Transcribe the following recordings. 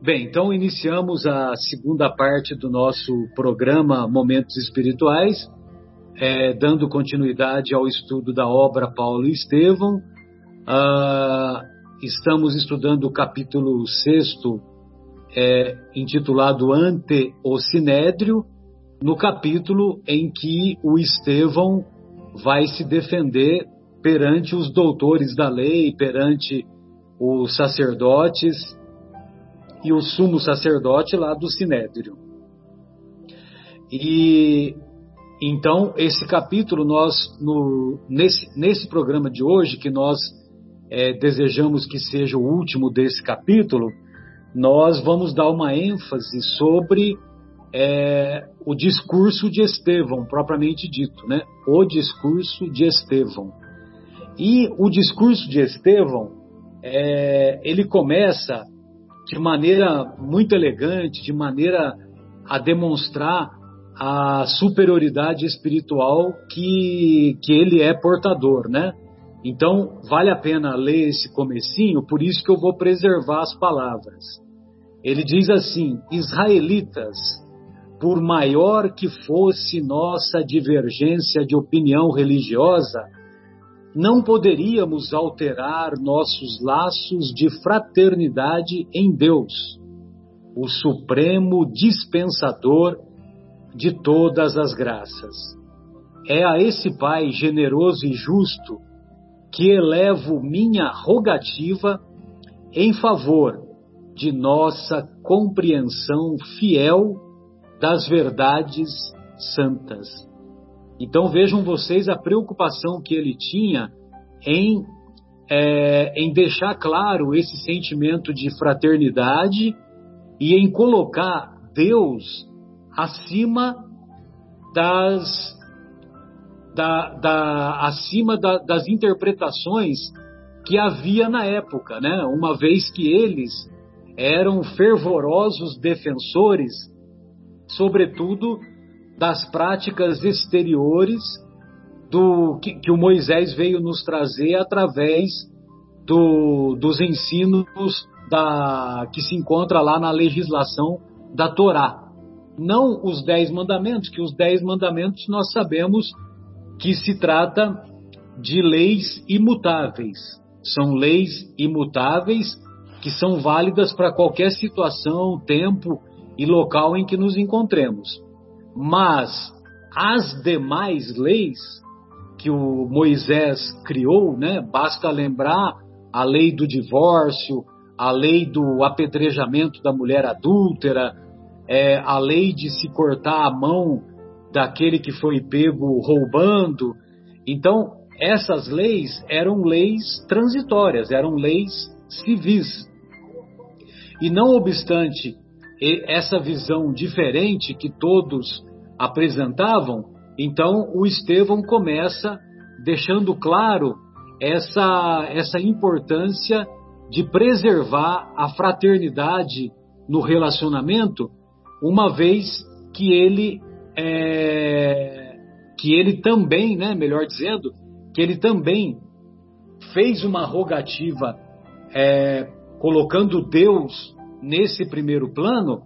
Bem, então iniciamos a segunda parte do nosso programa Momentos Espirituais, é, dando continuidade ao estudo da obra Paulo e Estevão. Ah, estamos estudando o capítulo sexto, é, intitulado Ante o Sinédrio, no capítulo em que o Estevão vai se defender perante os doutores da lei, perante os sacerdotes e o sumo sacerdote lá do Sinédrio. E então esse capítulo nós no, nesse, nesse programa de hoje que nós é, desejamos que seja o último desse capítulo, nós vamos dar uma ênfase sobre é, o discurso de Estevão, propriamente dito, né? O discurso de Estevão. E o discurso de Estevão, é, ele começa de maneira muito elegante, de maneira a demonstrar a superioridade espiritual que, que ele é portador, né? Então, vale a pena ler esse comecinho, por isso que eu vou preservar as palavras. Ele diz assim: Israelitas, por maior que fosse nossa divergência de opinião religiosa, não poderíamos alterar nossos laços de fraternidade em Deus, o supremo dispensador de todas as graças. É a esse Pai generoso e justo que elevo minha rogativa em favor de nossa compreensão fiel das verdades santas. Então vejam vocês a preocupação que ele tinha em, é, em deixar claro esse sentimento de fraternidade e em colocar Deus acima das da, da, acima da, das interpretações que havia na época, né? Uma vez que eles eram fervorosos defensores, sobretudo das práticas exteriores do que, que o Moisés veio nos trazer através do, dos ensinos da, que se encontra lá na legislação da Torá. Não os dez mandamentos, que os dez mandamentos nós sabemos que se trata de leis imutáveis. São leis imutáveis que são válidas para qualquer situação, tempo e local em que nos encontremos. Mas as demais leis que o Moisés criou, né, basta lembrar a lei do divórcio, a lei do apedrejamento da mulher adúltera, é, a lei de se cortar a mão daquele que foi pego roubando. Então, essas leis eram leis transitórias, eram leis civis. E não obstante essa visão diferente que todos apresentavam, então o Estevão começa deixando claro essa, essa importância de preservar a fraternidade no relacionamento, uma vez que ele é, que ele também, né, melhor dizendo, que ele também fez uma rogativa é, colocando Deus nesse primeiro plano,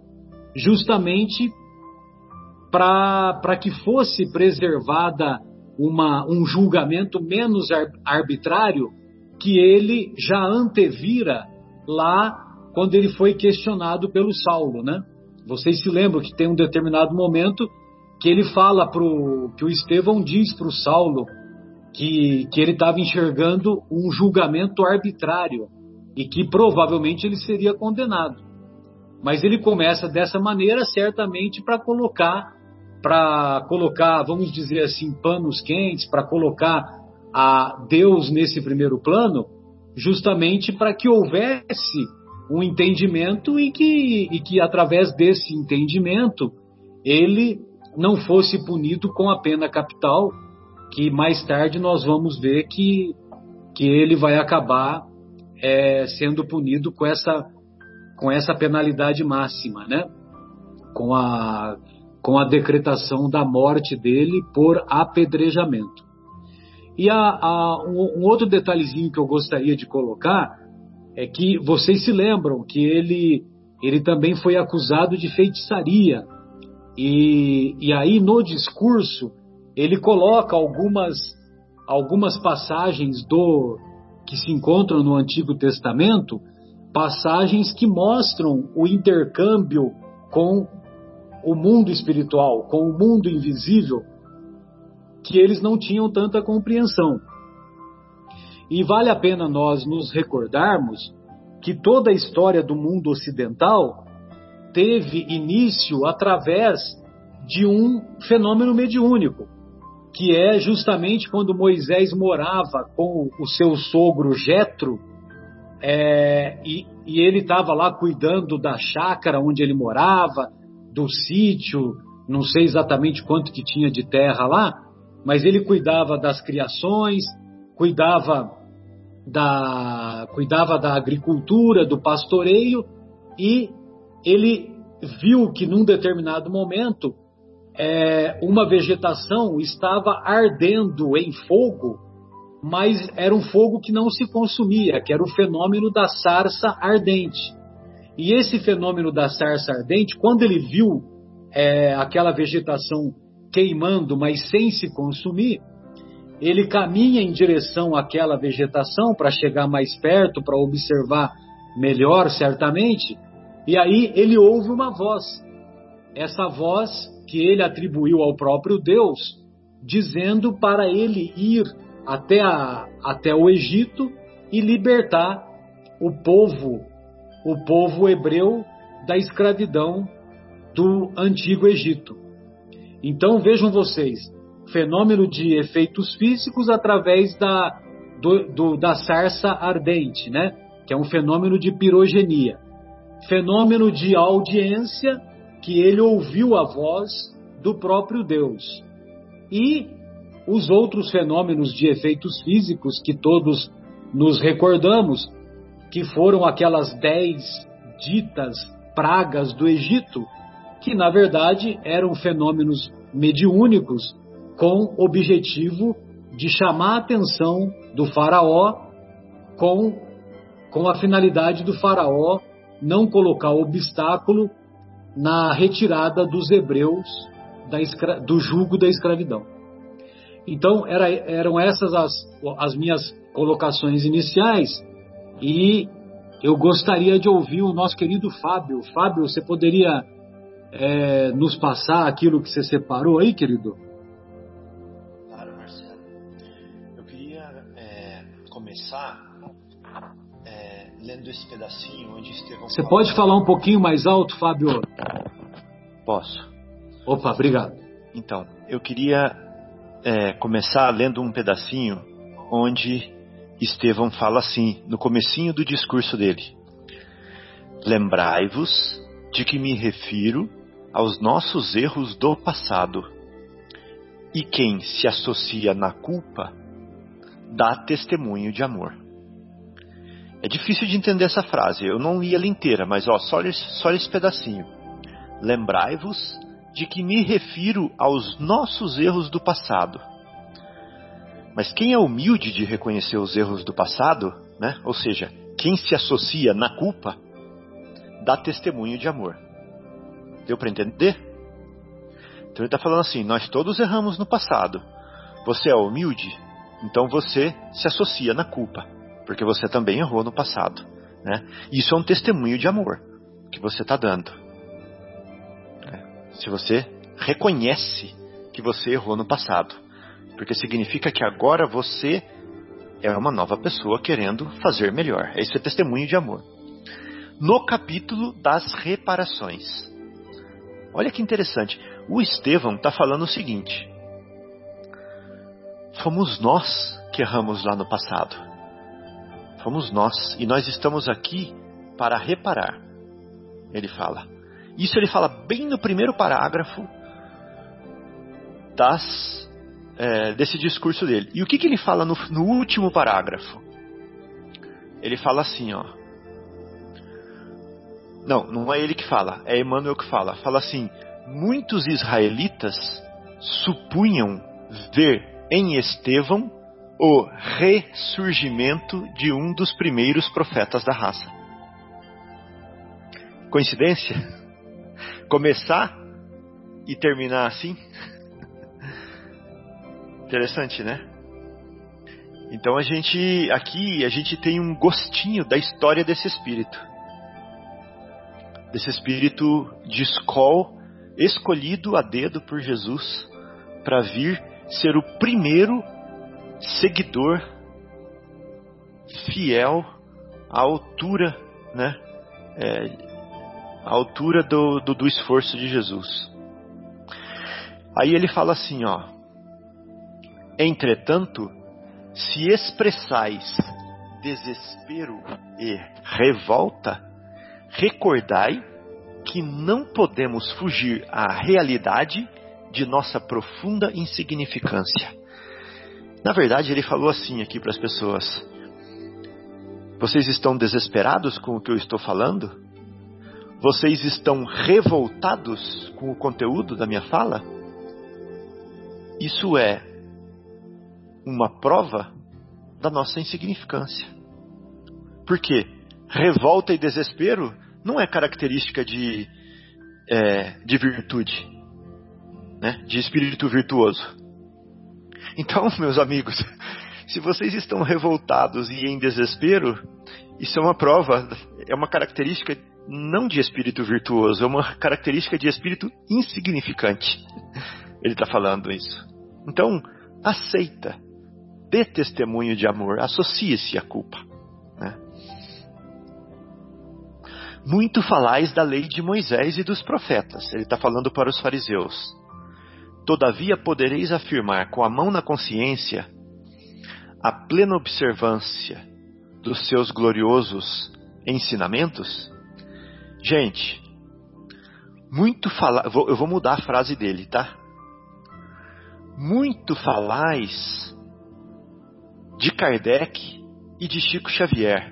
justamente para que fosse preservada uma, um julgamento menos arbitrário que ele já antevira lá quando ele foi questionado pelo Saulo, né? Vocês se lembram que tem um determinado momento que ele fala pro que o Estevão diz para o Saulo que, que ele estava enxergando um julgamento arbitrário e que provavelmente ele seria condenado. Mas ele começa dessa maneira certamente para colocar para colocar, vamos dizer assim, panos quentes, para colocar a Deus nesse primeiro plano, justamente para que houvesse um entendimento e que, e que através desse entendimento ele não fosse punido com a pena capital, que mais tarde nós vamos ver que, que ele vai acabar é, sendo punido com essa, com essa penalidade máxima, né? com, a, com a decretação da morte dele por apedrejamento. E um, um outro detalhezinho que eu gostaria de colocar é que vocês se lembram que ele ele também foi acusado de feitiçaria. E, e aí no discurso ele coloca algumas, algumas passagens do que se encontram no Antigo Testamento, passagens que mostram o intercâmbio com o mundo espiritual, com o mundo invisível, que eles não tinham tanta compreensão. E vale a pena nós nos recordarmos que toda a história do mundo ocidental teve início através de um fenômeno mediúnico, que é justamente quando Moisés morava com o seu sogro Jetro, é, e, e ele estava lá cuidando da chácara onde ele morava, do sítio, não sei exatamente quanto que tinha de terra lá, mas ele cuidava das criações, cuidava da, cuidava da agricultura, do pastoreio, e ele viu que num determinado momento é, uma vegetação estava ardendo em fogo, mas era um fogo que não se consumia, que era o fenômeno da sarça ardente. E esse fenômeno da sarça ardente, quando ele viu é, aquela vegetação queimando, mas sem se consumir, ele caminha em direção àquela vegetação para chegar mais perto, para observar melhor, certamente, e aí ele ouve uma voz. Essa voz que ele atribuiu ao próprio Deus, dizendo para ele ir até, a, até o Egito e libertar o povo, o povo hebreu da escravidão do antigo Egito. Então vejam vocês, fenômeno de efeitos físicos através da, do, do, da sarça ardente, né? que é um fenômeno de pirogenia. Fenômeno de audiência, que ele ouviu a voz do próprio Deus. E os outros fenômenos de efeitos físicos que todos nos recordamos, que foram aquelas dez ditas pragas do Egito, que na verdade eram fenômenos mediúnicos com objetivo de chamar a atenção do faraó com, com a finalidade do faraó não colocar obstáculo na retirada dos hebreus da, do jugo da escravidão. Então, era, eram essas as, as minhas colocações iniciais e eu gostaria de ouvir o nosso querido Fábio. Fábio, você poderia é, nos passar aquilo que você separou aí, querido? Claro, Marcelo. Eu queria é, começar é, lendo esse pedacinho onde Estevão. Você pode falar um pouquinho mais alto, Fábio? Posso. Opa, obrigado. Então, eu queria é, começar lendo um pedacinho onde Estevão fala assim, no comecinho do discurso dele. Lembrai-vos de que me refiro aos nossos erros do passado. E quem se associa na culpa dá testemunho de amor. É difícil de entender essa frase, eu não li ela inteira, mas ó, só, só esse pedacinho. Lembrai-vos de que me refiro aos nossos erros do passado. Mas quem é humilde de reconhecer os erros do passado, né? ou seja, quem se associa na culpa, dá testemunho de amor. Deu para entender? Então ele está falando assim: nós todos erramos no passado. Você é humilde, então você se associa na culpa, porque você também errou no passado. Né? Isso é um testemunho de amor que você está dando se você reconhece que você errou no passado. Porque significa que agora você é uma nova pessoa querendo fazer melhor. Esse é testemunho de amor. No capítulo das reparações. Olha que interessante. O Estevão está falando o seguinte: Fomos nós que erramos lá no passado. Fomos nós. E nós estamos aqui para reparar. Ele fala. Isso ele fala bem no primeiro parágrafo das, é, desse discurso dele. E o que, que ele fala no, no último parágrafo? Ele fala assim, ó. Não, não é ele que fala, é Emmanuel que fala. Fala assim: muitos israelitas supunham ver em Estevão o ressurgimento de um dos primeiros profetas da raça. Coincidência? Começar e terminar assim? Interessante, né? Então a gente aqui a gente tem um gostinho da história desse espírito. Desse espírito de escol escolhido a dedo por Jesus para vir ser o primeiro seguidor fiel à altura, né? É, à altura do, do, do esforço de Jesus. Aí ele fala assim, ó. Entretanto, se expressais desespero e revolta, recordai que não podemos fugir à realidade de nossa profunda insignificância. Na verdade, ele falou assim aqui para as pessoas: Vocês estão desesperados com o que eu estou falando? Vocês estão revoltados com o conteúdo da minha fala? Isso é uma prova da nossa insignificância. Por quê? Revolta e desespero não é característica de, é, de virtude, né? de espírito virtuoso. Então, meus amigos, se vocês estão revoltados e em desespero, isso é uma prova, é uma característica não de espírito virtuoso, é uma característica de espírito insignificante. Ele está falando isso. Então, aceita, dê testemunho de amor, associe-se à culpa. Né? Muito falais da lei de Moisés e dos profetas. Ele está falando para os fariseus. Todavia podereis afirmar com a mão na consciência a plena observância dos seus gloriosos ensinamentos? Gente, muito falar. Eu vou mudar a frase dele, tá? Muito falais de Kardec e de Chico Xavier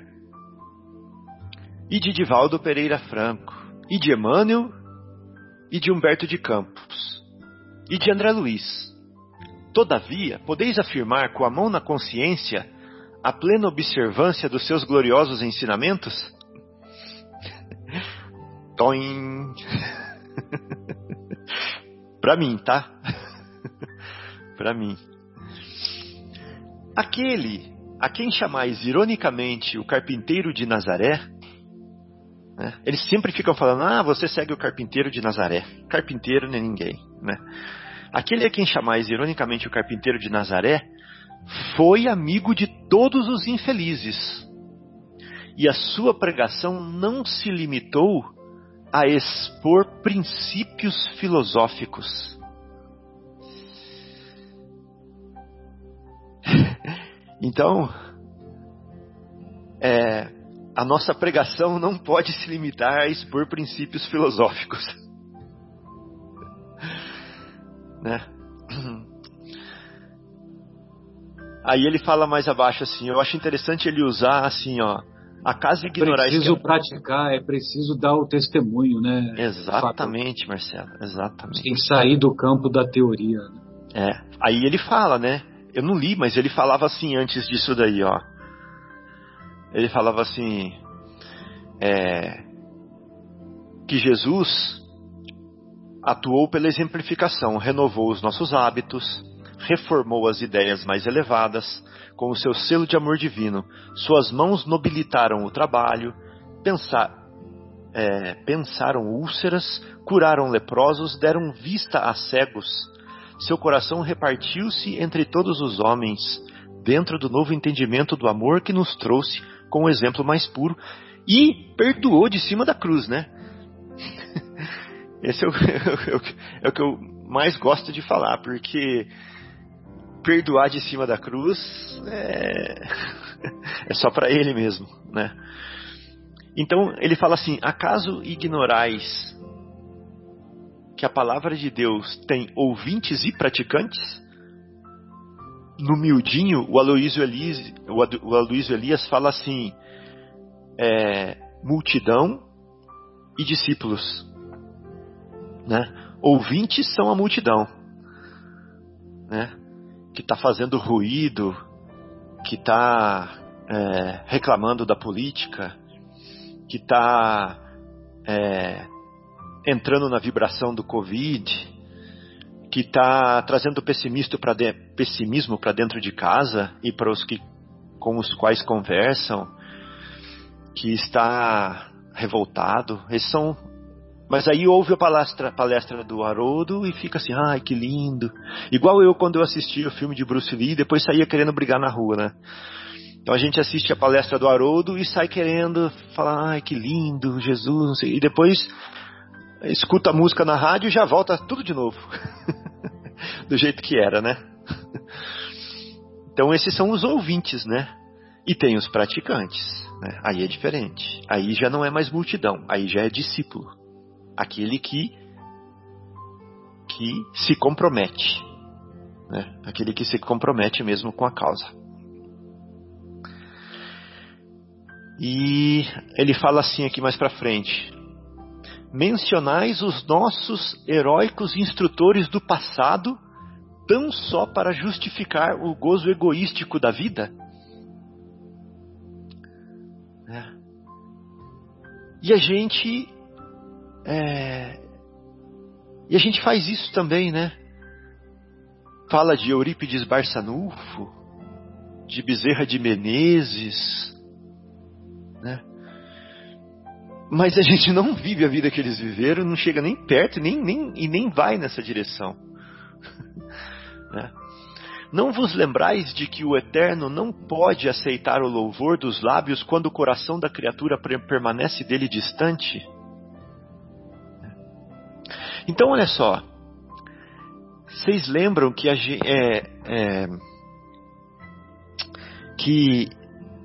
e de Divaldo Pereira Franco, e de Emmanuel, e de Humberto de Campos, e de André Luiz. Todavia, podeis afirmar com a mão na consciência a plena observância dos seus gloriosos ensinamentos? Toim! Para mim, tá? Para mim. Aquele a quem chamais ironicamente o carpinteiro de Nazaré, né? Eles sempre ficam falando: ah, você segue o carpinteiro de Nazaré. Carpinteiro nem ninguém. Né? Aquele a quem chamais ironicamente o carpinteiro de Nazaré foi amigo de todos os infelizes. E a sua pregação não se limitou a expor princípios filosóficos. então, é, a nossa pregação não pode se limitar a expor princípios filosóficos. né? Aí ele fala mais abaixo assim, eu acho interessante ele usar assim, ó, a casa ignorar... É preciso praticar, é preciso dar o testemunho, né? Exatamente, Marcelo, exatamente. Tem que sair do campo da teoria. Né? É, aí ele fala, né? Eu não li, mas ele falava assim antes disso daí, ó ele falava assim: é, que Jesus atuou pela exemplificação, renovou os nossos hábitos, reformou as ideias mais elevadas, com o seu selo de amor divino. Suas mãos nobilitaram o trabalho, pensar, é, pensaram úlceras, curaram leprosos, deram vista a cegos. Seu coração repartiu-se entre todos os homens, dentro do novo entendimento do amor que nos trouxe com o exemplo mais puro e perdoou de cima da cruz, né? Esse é o, é, o, é o, que eu mais gosto de falar, porque perdoar de cima da cruz é, é só para ele mesmo, né? Então ele fala assim: acaso ignorais que a palavra de Deus tem ouvintes e praticantes? no miudinho, o Aloysio Elias, o Aloysio Elias fala assim: é, multidão e discípulos. Né? Ouvintes são a multidão, né? que está fazendo ruído, que está é, reclamando da política, que está é, entrando na vibração do Covid, que está trazendo pessimismo para dentro de casa e para os que com os quais conversam, que está revoltado. Esses são mas aí ouve a palestra, palestra do Haroldo e fica assim, ai que lindo. Igual eu quando eu assisti o filme de Bruce Lee, depois saía querendo brigar na rua, né? Então a gente assiste a palestra do Haroldo e sai querendo falar, ai que lindo, Jesus, não sei. E depois escuta a música na rádio e já volta tudo de novo. Do jeito que era, né? Então esses são os ouvintes, né? E tem os praticantes. Né? Aí é diferente. Aí já não é mais multidão, aí já é discípulo. Aquele que que se compromete. Né? Aquele que se compromete mesmo com a causa. E ele fala assim aqui mais para frente: mencionais os nossos heróicos instrutores do passado tão só para justificar o gozo egoístico da vida? É. E a gente é, e a gente faz isso também, né? Fala de Eurípides Barçanufo, de Bezerra de Menezes, né? Mas a gente não vive a vida que eles viveram, não chega nem perto nem, nem, e nem vai nessa direção. né? Não vos lembrais de que o Eterno não pode aceitar o louvor dos lábios quando o coração da criatura permanece dele distante? Então, olha só. Vocês lembram que a, é, é, que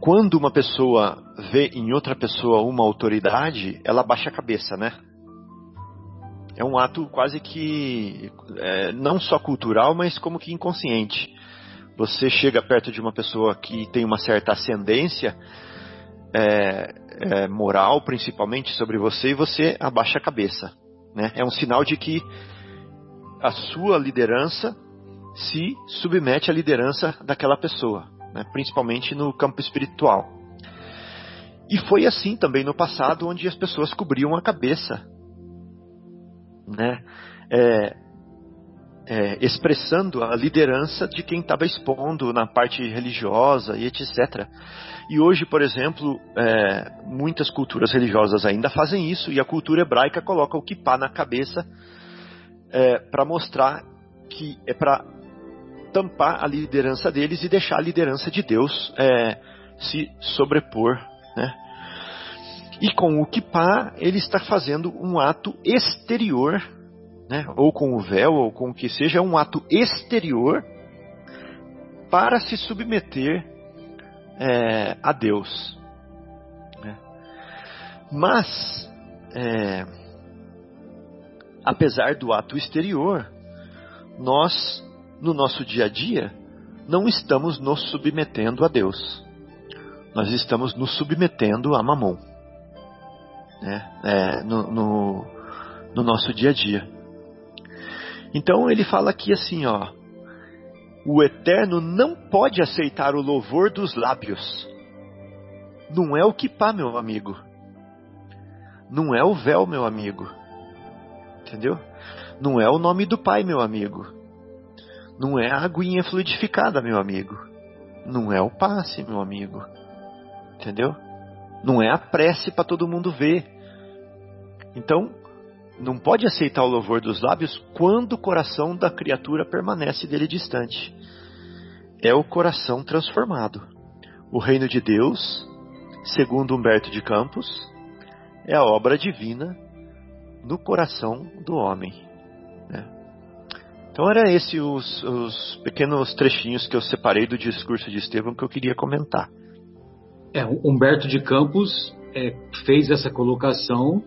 quando uma pessoa vê em outra pessoa uma autoridade, ela baixa a cabeça, né? É um ato quase que é, não só cultural, mas como que inconsciente. Você chega perto de uma pessoa que tem uma certa ascendência é, é, moral, principalmente sobre você, e você abaixa a cabeça. Né? É um sinal de que a sua liderança se submete à liderança daquela pessoa, né? principalmente no campo espiritual. E foi assim também no passado, onde as pessoas cobriam a cabeça, né? É, é, expressando a liderança de quem estava expondo na parte religiosa e etc. E hoje, por exemplo, é, muitas culturas religiosas ainda fazem isso, e a cultura hebraica coloca o kippah na cabeça é, para mostrar que é para tampar a liderança deles e deixar a liderança de Deus é, se sobrepor né? E com o kippah, ele está fazendo um ato exterior, né? ou com o véu, ou com o que seja, um ato exterior para se submeter é, a Deus. Né? Mas, é, apesar do ato exterior, nós, no nosso dia a dia, não estamos nos submetendo a Deus nós estamos nos submetendo a mamon né? É, no, no, no nosso dia a dia. Então ele fala aqui assim, ó, o Eterno não pode aceitar o louvor dos lábios. Não é o kipá, meu amigo. Não é o véu, meu amigo. Entendeu? Não é o nome do Pai, meu amigo. Não é a aguinha fluidificada, meu amigo. Não é o passe, meu amigo. Entendeu? Não é a prece para todo mundo ver. Então, não pode aceitar o louvor dos lábios quando o coração da criatura permanece dele distante. É o coração transformado. O reino de Deus, segundo Humberto de Campos, é a obra divina no coração do homem. Né? Então era esse os, os pequenos trechinhos que eu separei do discurso de Estevão que eu queria comentar. É, Humberto de Campos é, fez essa colocação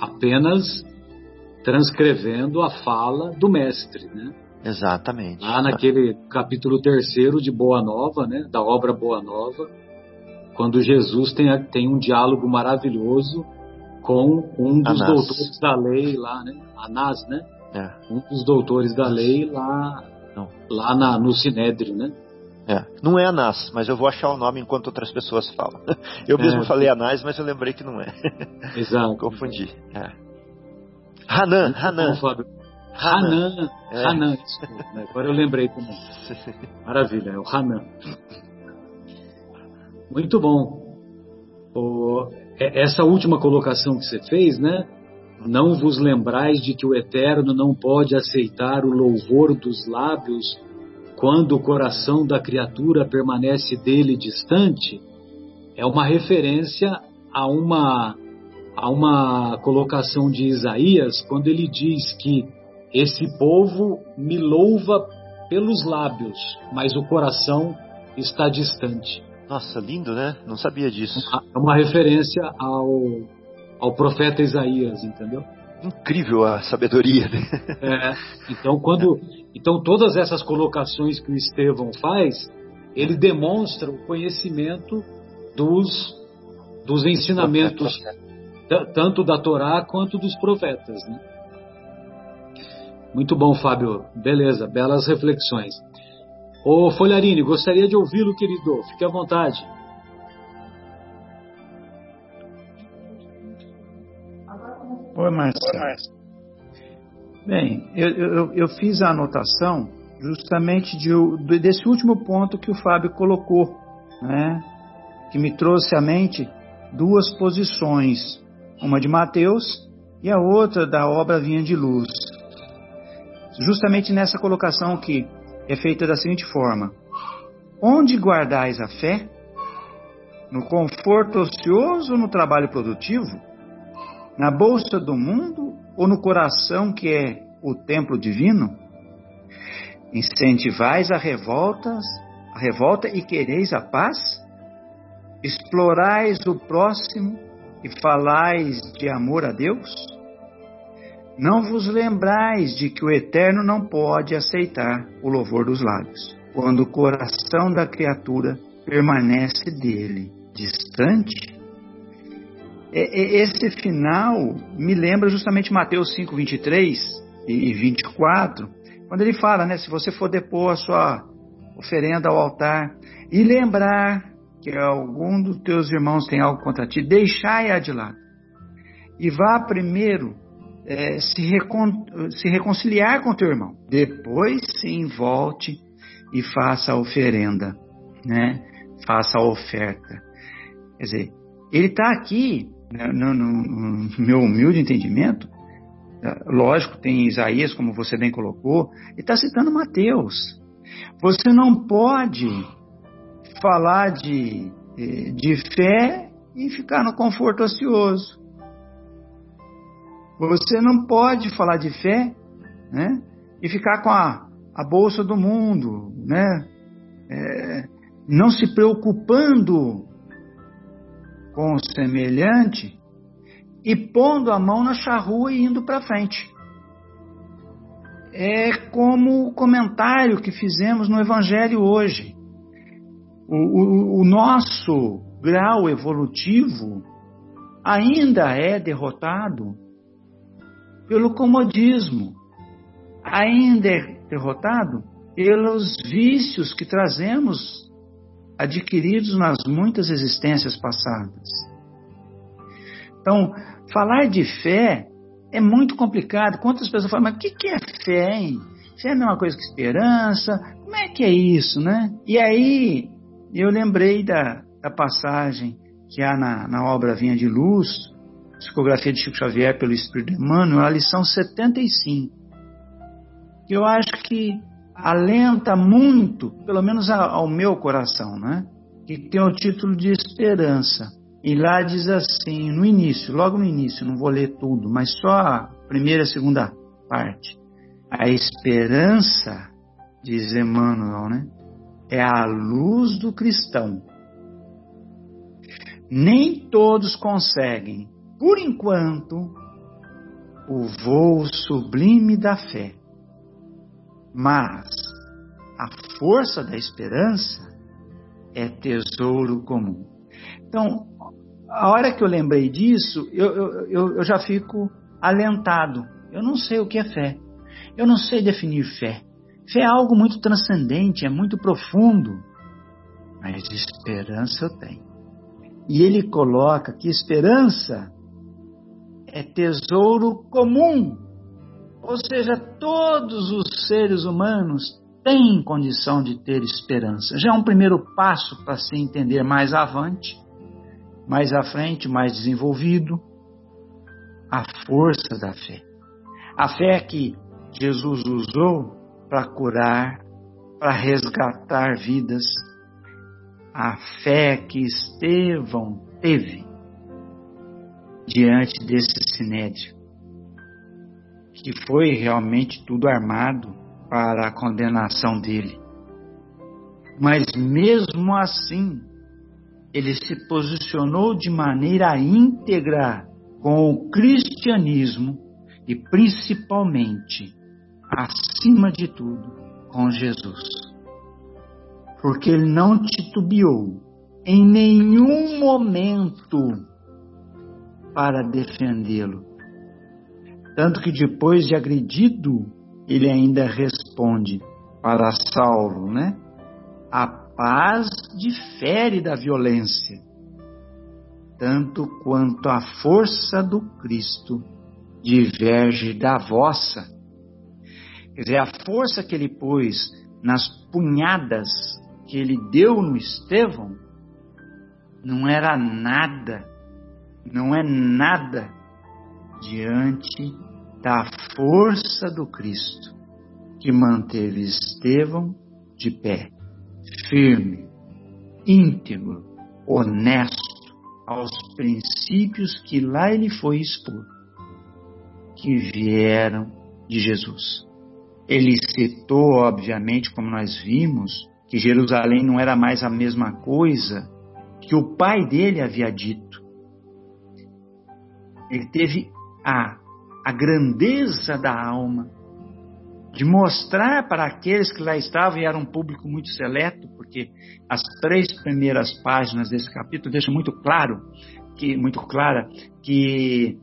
apenas transcrevendo a fala do mestre, né? Exatamente. Lá naquele capítulo terceiro de Boa Nova, né? Da obra Boa Nova, quando Jesus tem, tem um diálogo maravilhoso com um dos Anás. doutores da lei lá, né? Anás, né? É. Um dos doutores da lei lá, Não. lá na, no Sinédrio, né? É. Não é Anás, mas eu vou achar o nome enquanto outras pessoas falam. Eu mesmo é. falei Anás, mas eu lembrei que não é. Exato. Confundi. É. Hanan, Hanan. Hanan. É. Hanan, né? Agora eu lembrei também. Maravilha, é o Hanan. Muito bom. O, é, essa última colocação que você fez, né? Não vos lembrais de que o Eterno não pode aceitar o louvor dos lábios quando o coração da criatura permanece dele distante, é uma referência a uma, a uma colocação de Isaías, quando ele diz que esse povo me louva pelos lábios, mas o coração está distante. Nossa, lindo, né? Não sabia disso. É uma referência ao, ao profeta Isaías, entendeu? incrível a sabedoria. Né? É, então, quando, então, todas essas colocações que o Estevão faz, ele demonstra o conhecimento dos, dos ensinamentos, tanto da Torá quanto dos profetas. Né? Muito bom, Fábio. Beleza, belas reflexões. Ô Folharini, gostaria de ouvi-lo, querido. Fique à vontade. Oi, Marcelo. Bem, eu, eu, eu, fiz a anotação justamente de, desse último ponto que o Fábio colocou, né? que me trouxe à mente duas posições, uma de Mateus e a outra da obra Vinha de Luz. Justamente nessa colocação que é feita da seguinte forma: Onde guardais a fé? No conforto ocioso ou no trabalho produtivo? Na bolsa do mundo ou no coração que é o templo divino? Incentivais a revoltas, a revolta e quereis a paz? Explorais o próximo e falais de amor a Deus? Não vos lembrais de que o Eterno não pode aceitar o louvor dos lábios, quando o coração da criatura permanece dele distante? Esse final me lembra justamente Mateus 5, 23 e 24, quando ele fala, né, se você for depor a sua oferenda ao altar e lembrar que algum dos teus irmãos tem algo contra ti, deixai-a de lado. E vá primeiro é, se, recon, se reconciliar com teu irmão. Depois sim volte e faça a oferenda, né? Faça a oferta. Quer dizer, ele está aqui no, no, no meu humilde entendimento, é, lógico, tem Isaías, como você bem colocou, e está citando Mateus. Você não pode falar de, de fé e ficar no conforto ocioso. Você não pode falar de fé né, e ficar com a, a bolsa do mundo, né, é, não se preocupando com o semelhante e pondo a mão na charrua e indo para frente. É como o comentário que fizemos no Evangelho hoje. O, o, o nosso grau evolutivo ainda é derrotado pelo comodismo, ainda é derrotado pelos vícios que trazemos adquiridos nas muitas existências passadas. Então, falar de fé é muito complicado. Quantas pessoas falam, mas o que é fé, hein? Fé é a mesma coisa que esperança? Como é que é isso, né? E aí, eu lembrei da, da passagem que há na, na obra Vinha de Luz, psicografia de Chico Xavier pelo Espírito Emmanuel, a lição 75. Que eu acho que alenta muito, pelo menos ao meu coração, né? Que tem o título de Esperança. E lá diz assim, no início, logo no início, não vou ler tudo, mas só a primeira e a segunda parte. A esperança, diz Emmanuel, né? É a luz do cristão. Nem todos conseguem, por enquanto, o voo sublime da fé mas a força da esperança é tesouro comum. Então, a hora que eu lembrei disso, eu, eu, eu já fico alentado. Eu não sei o que é fé. Eu não sei definir fé. Fé é algo muito transcendente, é muito profundo. mas esperança eu tenho. E ele coloca que esperança é tesouro comum, ou seja, todos os seres humanos têm condição de ter esperança. Já é um primeiro passo para se entender mais avante, mais à frente, mais desenvolvido, a força da fé. A fé que Jesus usou para curar, para resgatar vidas. A fé que Estevão teve diante desse sinédrio, que foi realmente tudo armado para a condenação dele. Mas mesmo assim, ele se posicionou de maneira íntegra com o cristianismo e principalmente, acima de tudo, com Jesus. Porque ele não titubeou em nenhum momento para defendê-lo. Tanto que depois de agredido, ele ainda responde para Saulo, né? A paz difere da violência, tanto quanto a força do Cristo diverge da vossa. Quer dizer, a força que ele pôs nas punhadas que ele deu no Estevão não era nada, não é nada diante da força do Cristo que manteve Estevão de pé, firme, íntegro, honesto aos princípios que lá ele foi expor, que vieram de Jesus. Ele citou, obviamente, como nós vimos, que Jerusalém não era mais a mesma coisa que o pai dele havia dito. Ele teve a, a grandeza da alma de mostrar para aqueles que lá estavam, e era um público muito seleto, porque as três primeiras páginas desse capítulo deixam muito claro, que, muito clara, que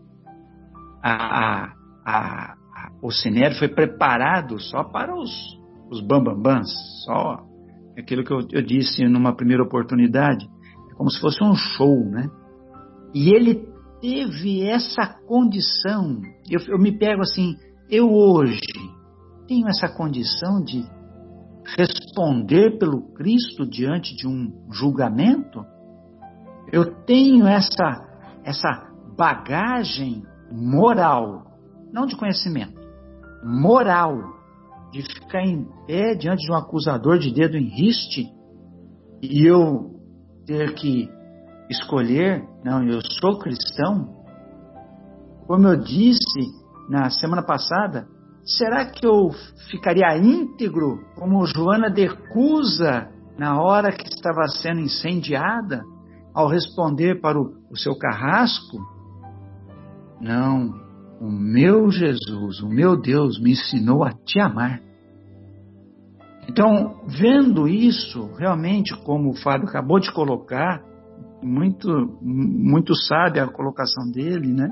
a, a, a, o Sinério foi preparado só para os, os bambambãs, só aquilo que eu, eu disse numa primeira oportunidade, é como se fosse um show, né? E ele teve essa condição, eu, eu me pego assim, eu hoje, tenho essa condição de responder pelo Cristo diante de um julgamento? Eu tenho essa, essa bagagem moral, não de conhecimento, moral, de ficar em pé diante de um acusador de dedo em riste e eu ter que escolher, não, eu sou cristão? Como eu disse na semana passada, Será que eu ficaria íntegro como Joana de Cusa na hora que estava sendo incendiada, ao responder para o, o seu carrasco? Não, o meu Jesus, o meu Deus me ensinou a te amar. Então, vendo isso, realmente, como o Fábio acabou de colocar, muito, muito sábia a colocação dele, né?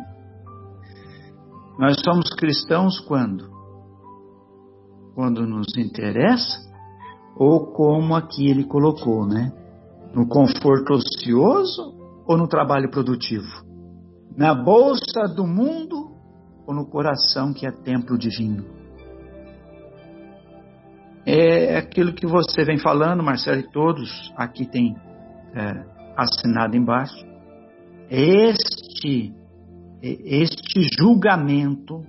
Nós somos cristãos quando? quando nos interessa, ou como aqui ele colocou, né? No conforto ocioso ou no trabalho produtivo? Na bolsa do mundo ou no coração que é templo divino? É aquilo que você vem falando, Marcelo, e todos aqui têm é, assinado embaixo. Este, este julgamento,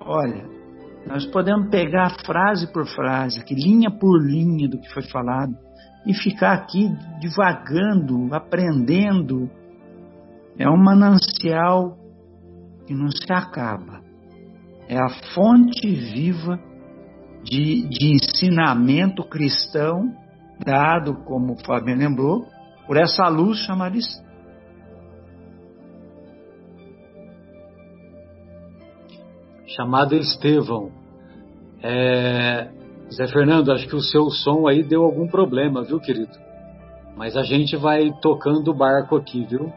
olha, nós podemos pegar frase por frase, aqui, linha por linha do que foi falado, e ficar aqui divagando, aprendendo. É um manancial que não se acaba. É a fonte viva de, de ensinamento cristão dado, como o Fábio lembrou, por essa luz chamada chamado Estevão. É... Zé Fernando, acho que o seu som aí deu algum problema, viu, querido? Mas a gente vai tocando o barco aqui, viu?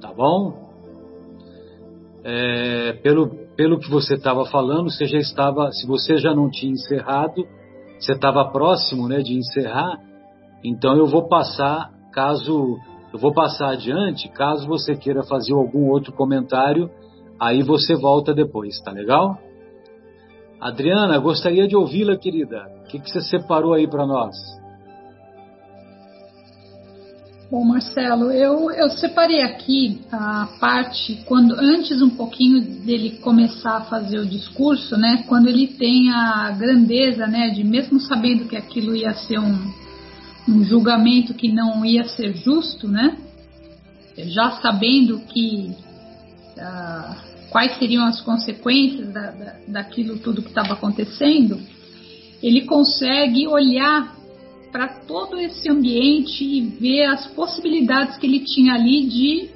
Tá bom? É... Pelo, pelo que você estava falando, você já estava, se você já não tinha encerrado, você estava próximo, né, de encerrar. Então eu vou passar, caso eu vou passar adiante, caso você queira fazer algum outro comentário, aí você volta depois, tá legal? Adriana, gostaria de ouvi-la, querida. O que, que você separou aí para nós? Bom, Marcelo, eu, eu separei aqui a parte quando antes um pouquinho dele começar a fazer o discurso, né? Quando ele tem a grandeza, né, de mesmo sabendo que aquilo ia ser um, um julgamento que não ia ser justo, né? Já sabendo que ah, quais seriam as consequências da, da, daquilo tudo que estava acontecendo, ele consegue olhar para todo esse ambiente e ver as possibilidades que ele tinha ali de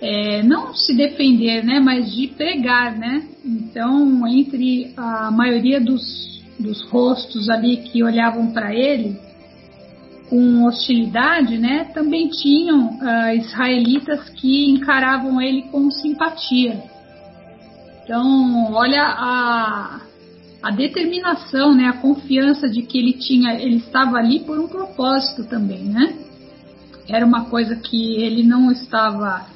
é, não se defender, né, mas de pregar, né? Então, entre a maioria dos, dos rostos ali que olhavam para ele com hostilidade, né, também tinham uh, israelitas que encaravam ele com simpatia. Então, olha a, a determinação, né, a confiança de que ele tinha, ele estava ali por um propósito também, né? Era uma coisa que ele não estava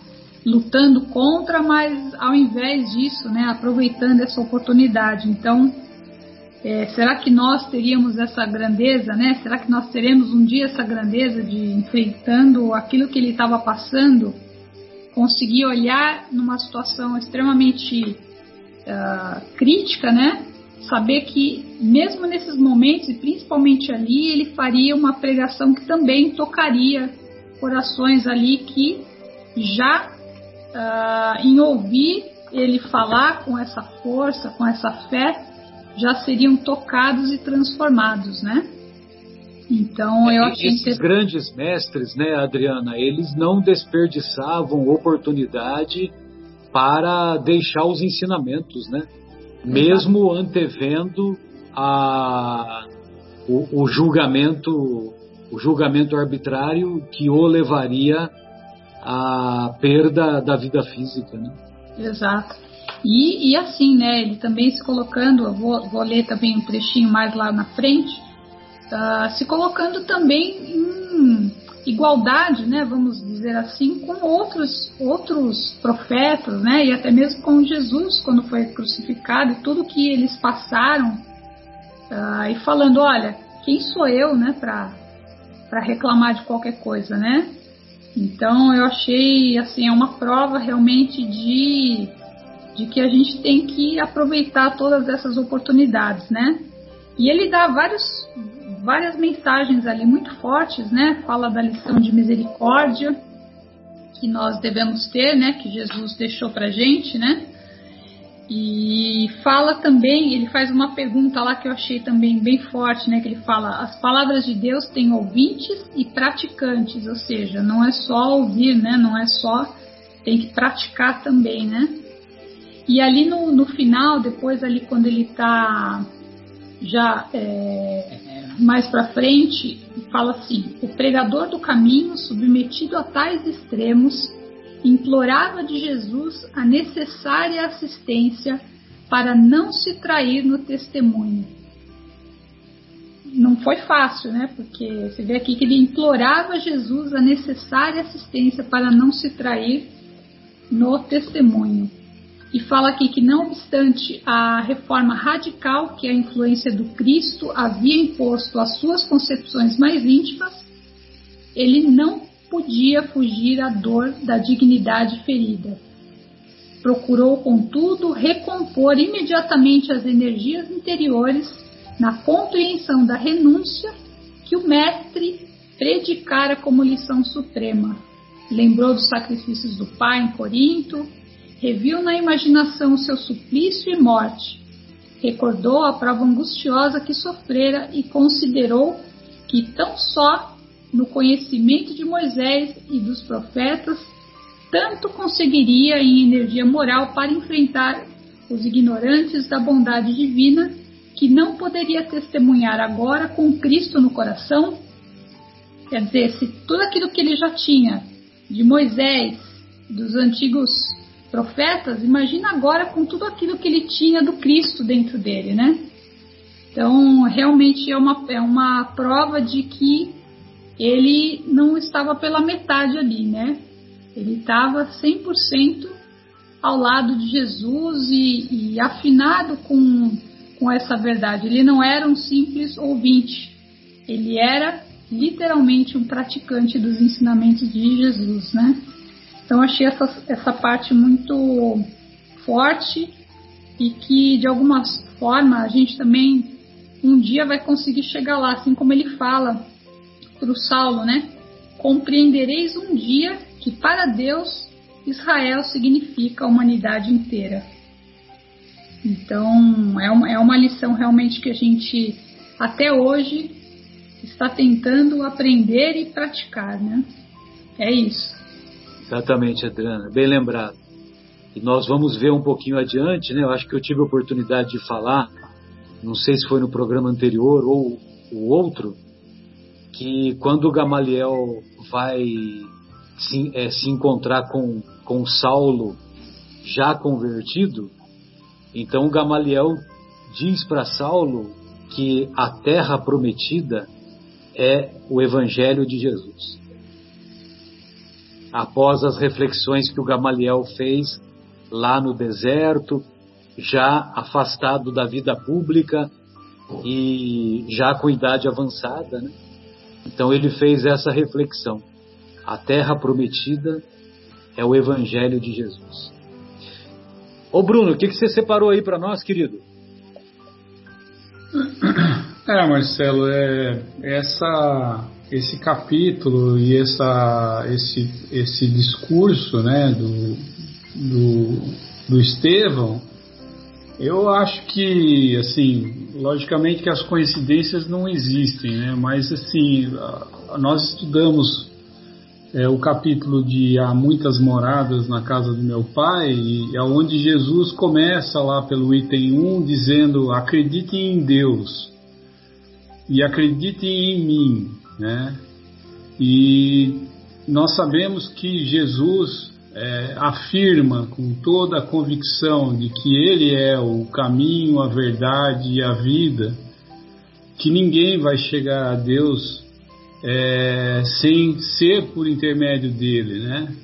lutando contra, mas ao invés disso, né, aproveitando essa oportunidade. Então, é, será que nós teríamos essa grandeza, né? Será que nós teremos um dia essa grandeza de enfrentando aquilo que ele estava passando, conseguir olhar numa situação extremamente uh, crítica, né? saber que, mesmo nesses momentos, e principalmente ali, ele faria uma pregação que também tocaria corações ali que já uh, em ouvir ele falar com essa força, com essa fé, já seriam tocados e transformados, né? Então eu achei esses que... grandes mestres, né, Adriana, eles não desperdiçavam oportunidade para deixar os ensinamentos, né? mesmo antevendo a, o, o, julgamento o julgamento arbitrário que o levaria à perda da vida física, né? Exato. E, e assim, né? Ele também se colocando, eu vou, vou ler também um trechinho mais lá na frente, uh, se colocando também em igualdade, né, vamos dizer assim, com outros outros profetas, né, e até mesmo com Jesus quando foi crucificado e tudo que eles passaram, uh, e falando, olha, quem sou eu, né, para reclamar de qualquer coisa, né? Então eu achei assim é uma prova realmente de de que a gente tem que aproveitar todas essas oportunidades, né? E ele dá vários várias mensagens ali muito fortes, né? Fala da lição de misericórdia que nós devemos ter, né? Que Jesus deixou para gente, né? E fala também, ele faz uma pergunta lá que eu achei também bem forte, né? Que ele fala: as palavras de Deus têm ouvintes e praticantes, ou seja, não é só ouvir, né? Não é só tem que praticar também, né? E ali no, no final, depois ali quando ele está já é, mais para frente, fala assim: o pregador do caminho, submetido a tais extremos, implorava de Jesus a necessária assistência para não se trair no testemunho. Não foi fácil, né? Porque você vê aqui que ele implorava a Jesus a necessária assistência para não se trair no testemunho. E fala aqui que, não obstante a reforma radical que a influência do Cristo havia imposto às suas concepções mais íntimas, ele não podia fugir à dor da dignidade ferida. Procurou, contudo, recompor imediatamente as energias interiores na compreensão da renúncia que o Mestre predicara como lição suprema. Lembrou dos sacrifícios do Pai em Corinto, reviu na imaginação seu suplício e morte, recordou a prova angustiosa que sofrera e considerou que tão só no conhecimento de Moisés e dos profetas tanto conseguiria em energia moral para enfrentar os ignorantes da bondade divina que não poderia testemunhar agora com Cristo no coração? Quer dizer, se tudo aquilo que ele já tinha de Moisés, dos antigos profetas, imagina agora com tudo aquilo que ele tinha do Cristo dentro dele, né? Então, realmente é uma, é uma prova de que ele não estava pela metade ali, né? Ele estava 100% ao lado de Jesus e, e afinado com, com essa verdade. Ele não era um simples ouvinte, ele era literalmente um praticante dos ensinamentos de Jesus, né? Então achei essa, essa parte muito forte e que de alguma forma a gente também um dia vai conseguir chegar lá, assim como ele fala para o Saulo, né? Compreendereis um dia que para Deus Israel significa a humanidade inteira. Então é uma, é uma lição realmente que a gente até hoje está tentando aprender e praticar, né? É isso. Exatamente, Adriana, bem lembrado. E nós vamos ver um pouquinho adiante, né? Eu acho que eu tive a oportunidade de falar, não sei se foi no programa anterior ou o outro, que quando o Gamaliel vai se, é, se encontrar com, com Saulo já convertido, então Gamaliel diz para Saulo que a terra prometida é o Evangelho de Jesus. Após as reflexões que o Gamaliel fez lá no deserto, já afastado da vida pública e já com idade avançada, né? Então ele fez essa reflexão. A terra prometida é o Evangelho de Jesus. Ô Bruno, o que, que você separou aí para nós, querido? É, Marcelo, é, essa, esse capítulo e essa, esse, esse discurso né, do, do, do Estevão, eu acho que, assim, logicamente que as coincidências não existem, né? Mas, assim, nós estudamos é, o capítulo de Há Muitas Moradas na Casa do Meu Pai, e é onde Jesus começa lá pelo item 1 dizendo, acreditem em Deus e acreditem em mim, né? E nós sabemos que Jesus é, afirma com toda a convicção de que Ele é o caminho, a verdade e a vida, que ninguém vai chegar a Deus é, sem ser por intermédio dele, né?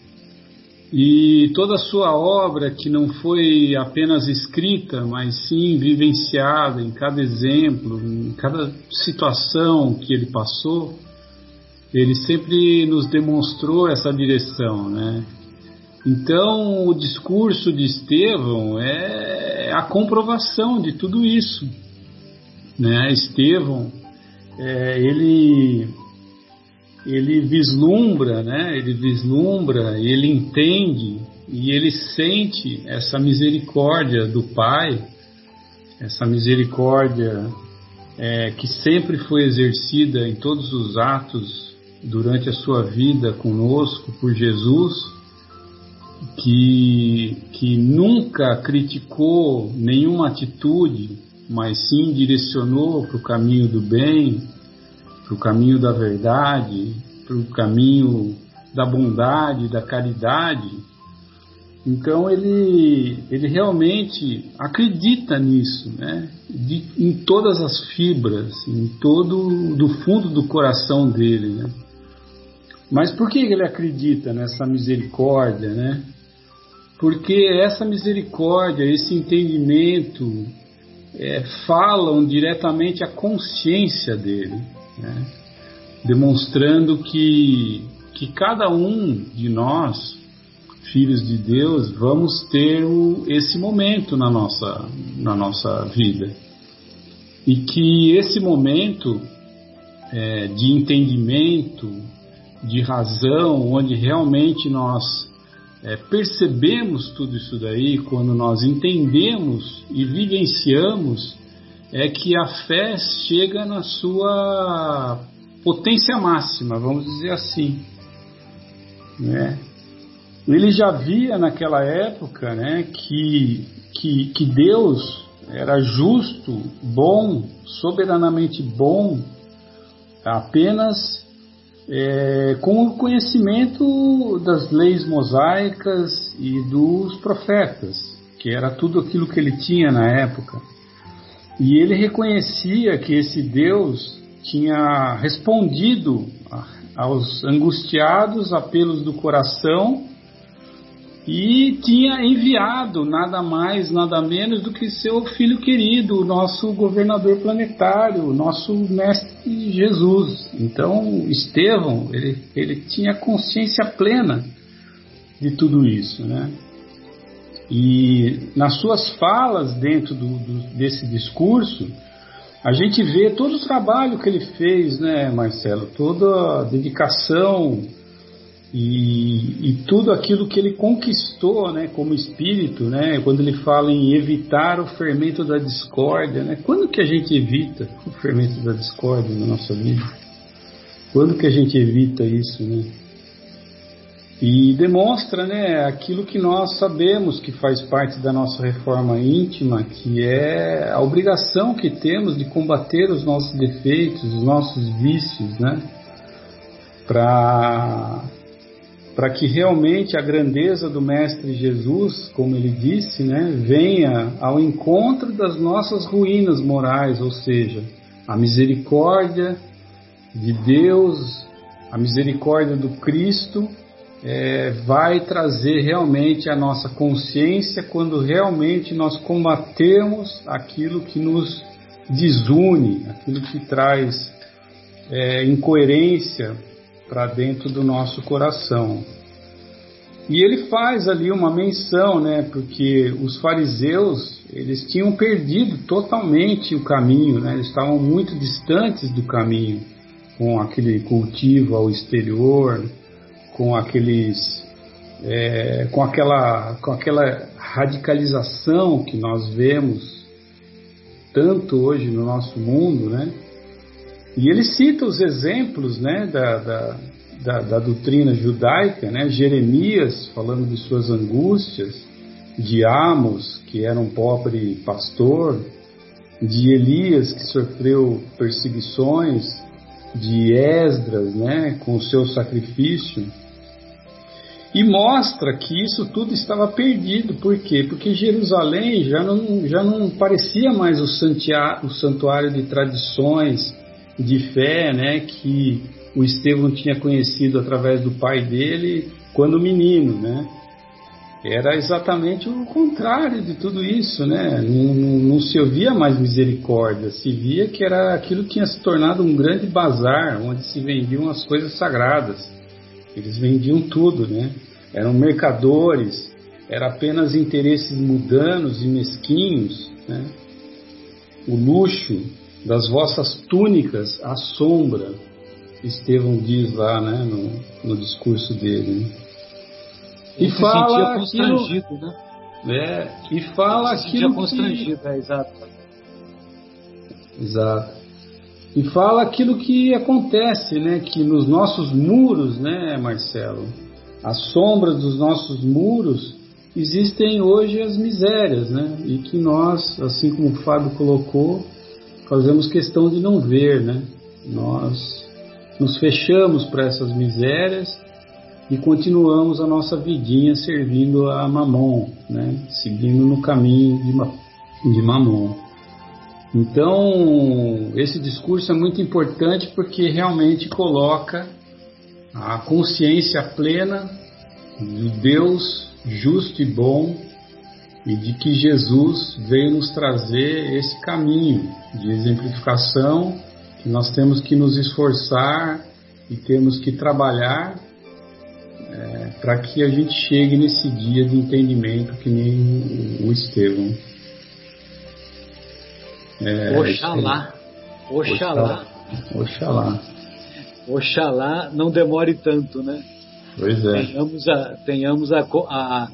E toda a sua obra, que não foi apenas escrita, mas sim vivenciada em cada exemplo, em cada situação que ele passou, ele sempre nos demonstrou essa direção, né? Então, o discurso de Estevão é a comprovação de tudo isso, né? Estevão, é, ele ele vislumbra, né? Ele vislumbra, ele entende e ele sente essa misericórdia do Pai, essa misericórdia é, que sempre foi exercida em todos os atos durante a sua vida conosco por Jesus, que, que nunca criticou nenhuma atitude, mas sim direcionou para o caminho do bem, para o caminho da verdade, para o caminho da bondade, da caridade. Então ele, ele realmente acredita nisso, né? De, em todas as fibras, em todo do fundo do coração dele, né? Mas por que ele acredita nessa misericórdia, né? Porque essa misericórdia, esse entendimento é, falam diretamente à consciência dele né? demonstrando que, que cada um de nós, filhos de Deus, vamos ter o, esse momento na nossa, na nossa vida. E que esse momento é, de entendimento, de razão, onde realmente nós é, percebemos tudo isso daí, quando nós entendemos e vivenciamos é que a fé chega na sua potência máxima, vamos dizer assim. Né? Ele já via naquela época né, que, que, que Deus era justo, bom, soberanamente bom, apenas é, com o conhecimento das leis mosaicas e dos profetas, que era tudo aquilo que ele tinha na época. E ele reconhecia que esse Deus tinha respondido aos angustiados apelos do coração e tinha enviado nada mais, nada menos do que seu filho querido, o nosso governador planetário, o nosso mestre Jesus. Então, Estevão, ele, ele tinha consciência plena de tudo isso, né? E nas suas falas dentro do, do, desse discurso, a gente vê todo o trabalho que ele fez, né, Marcelo? Toda a dedicação e, e, tudo aquilo que ele conquistou, né, como espírito, né, quando ele fala em evitar o fermento da discórdia, né, quando que a gente evita o fermento da discórdia na nossa vida? Quando que a gente evita isso, né? E demonstra, né, aquilo que nós sabemos que faz parte da nossa reforma íntima, que é a obrigação que temos de combater os nossos defeitos, os nossos vícios, né, para para que realmente a grandeza do Mestre Jesus, como ele disse, né, venha ao encontro das nossas ruínas morais, ou seja, a misericórdia de Deus, a misericórdia do Cristo, é, vai trazer realmente a nossa consciência quando realmente nós combatemos aquilo que nos desune, aquilo que traz é, incoerência para dentro do nosso coração. E ele faz ali uma menção, né, porque os fariseus, eles tinham perdido totalmente o caminho, né, eles estavam muito distantes do caminho, com aquele cultivo ao exterior, com aqueles, é, com aquela, com aquela radicalização que nós vemos tanto hoje no nosso mundo, né, e ele cita os exemplos né, da, da, da, da doutrina judaica, né, Jeremias falando de suas angústias, de Amos, que era um pobre pastor, de Elias, que sofreu perseguições, de Esdras, né, com o seu sacrifício. E mostra que isso tudo estava perdido. Por quê? Porque Jerusalém já não, já não parecia mais o, o santuário de tradições, de fé, né, que o Estevão tinha conhecido através do pai dele quando menino, né? Era exatamente o contrário de tudo isso, né? Não, não, não, se ouvia mais misericórdia, se via que era aquilo que tinha se tornado um grande bazar, onde se vendiam as coisas sagradas. Eles vendiam tudo, né? Eram mercadores, era apenas interesses mudanos e mesquinhos, né? O luxo, das vossas túnicas à sombra, Estevão diz lá né, no, no discurso dele. Né? E fala aquilo, né? É, e fala se aquilo constrangido, que... é, exato. Exato. E fala aquilo que acontece, né? Que nos nossos muros, né, Marcelo? As sombras dos nossos muros existem hoje as misérias, né? E que nós, assim como o Fábio colocou, fazemos questão de não ver, né? Nós nos fechamos para essas misérias e continuamos a nossa vidinha servindo a Mamon, né? Seguindo no caminho de, de Mamon. Então, esse discurso é muito importante porque realmente coloca a consciência plena do Deus justo e bom e de que Jesus veio nos trazer esse caminho de exemplificação que nós temos que nos esforçar e temos que trabalhar é, para que a gente chegue nesse dia de entendimento que nem o, Estevão. É, Oxalá. Oxalá. Oxalá. Oxalá não demore tanto, né? Pois é. Tenhamos a, tenhamos a, a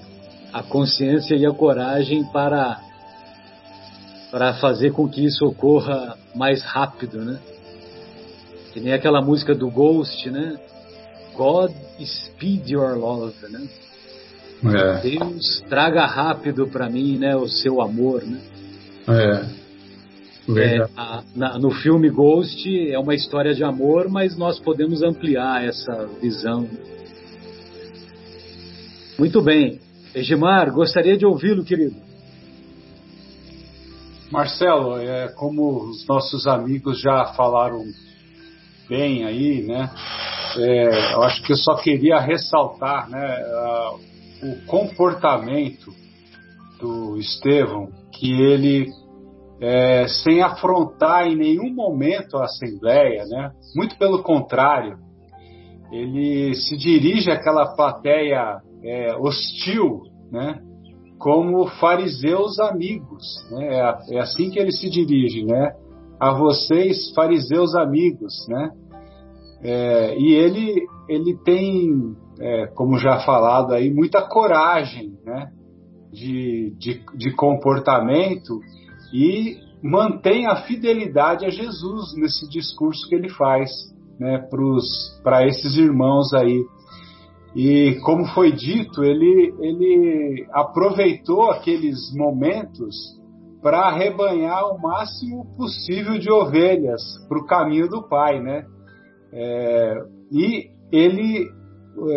a consciência e a coragem para para fazer com que isso ocorra mais rápido, né? Que nem aquela música do Ghost, né? God speed your love, né? É. Deus traga rápido para mim, né, o seu amor, né? É. É, a, na, no filme Ghost é uma história de amor, mas nós podemos ampliar essa visão. Muito bem. Egimar, gostaria de ouvi-lo, querido. Marcelo, é, como os nossos amigos já falaram bem aí, né? É, eu acho que eu só queria ressaltar, né, a, o comportamento do Estevão, que ele, é, sem afrontar em nenhum momento a Assembleia, né? Muito pelo contrário, ele se dirige àquela plateia é, hostil, né? como fariseus amigos. Né? É, é, assim que ele se dirige, né? A vocês, fariseus amigos, né? É, e ele, ele tem, é, como já falado aí, muita coragem, né? De, de, de comportamento e mantém a fidelidade a Jesus nesse discurso que ele faz, né? Para esses irmãos aí e como foi dito, ele, ele aproveitou aqueles momentos para arrebanhar o máximo possível de ovelhas para o caminho do Pai, né? É, e ele,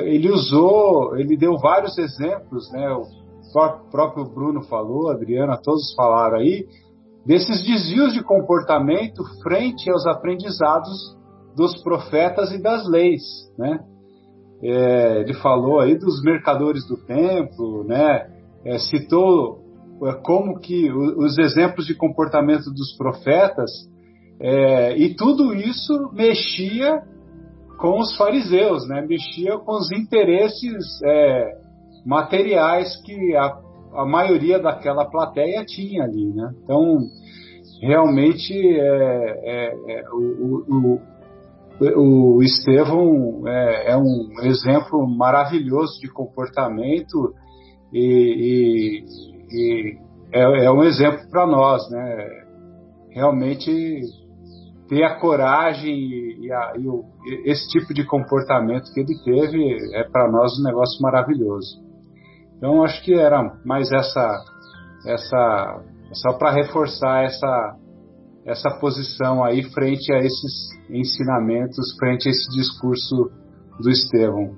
ele usou, ele deu vários exemplos, né? O próprio Bruno falou, a Adriana, todos falaram aí, desses desvios de comportamento frente aos aprendizados dos profetas e das leis, né? É, ele falou aí dos mercadores do templo, né? É, citou é, como que os exemplos de comportamento dos profetas é, e tudo isso mexia com os fariseus, né? Mexia com os interesses é, materiais que a, a maioria daquela plateia tinha ali, né? Então realmente é, é, o, o o Estevão é, é, um exemplo maravilhoso de comportamento e, e, e é, é, um exemplo para nós, né? Realmente ter a coragem e, a, e o, esse tipo de comportamento que ele teve é para nós um negócio maravilhoso. Então acho que era mais essa essa só para reforçar essa essa posição aí frente a esses ensinamentos, frente a esse discurso do Estevão.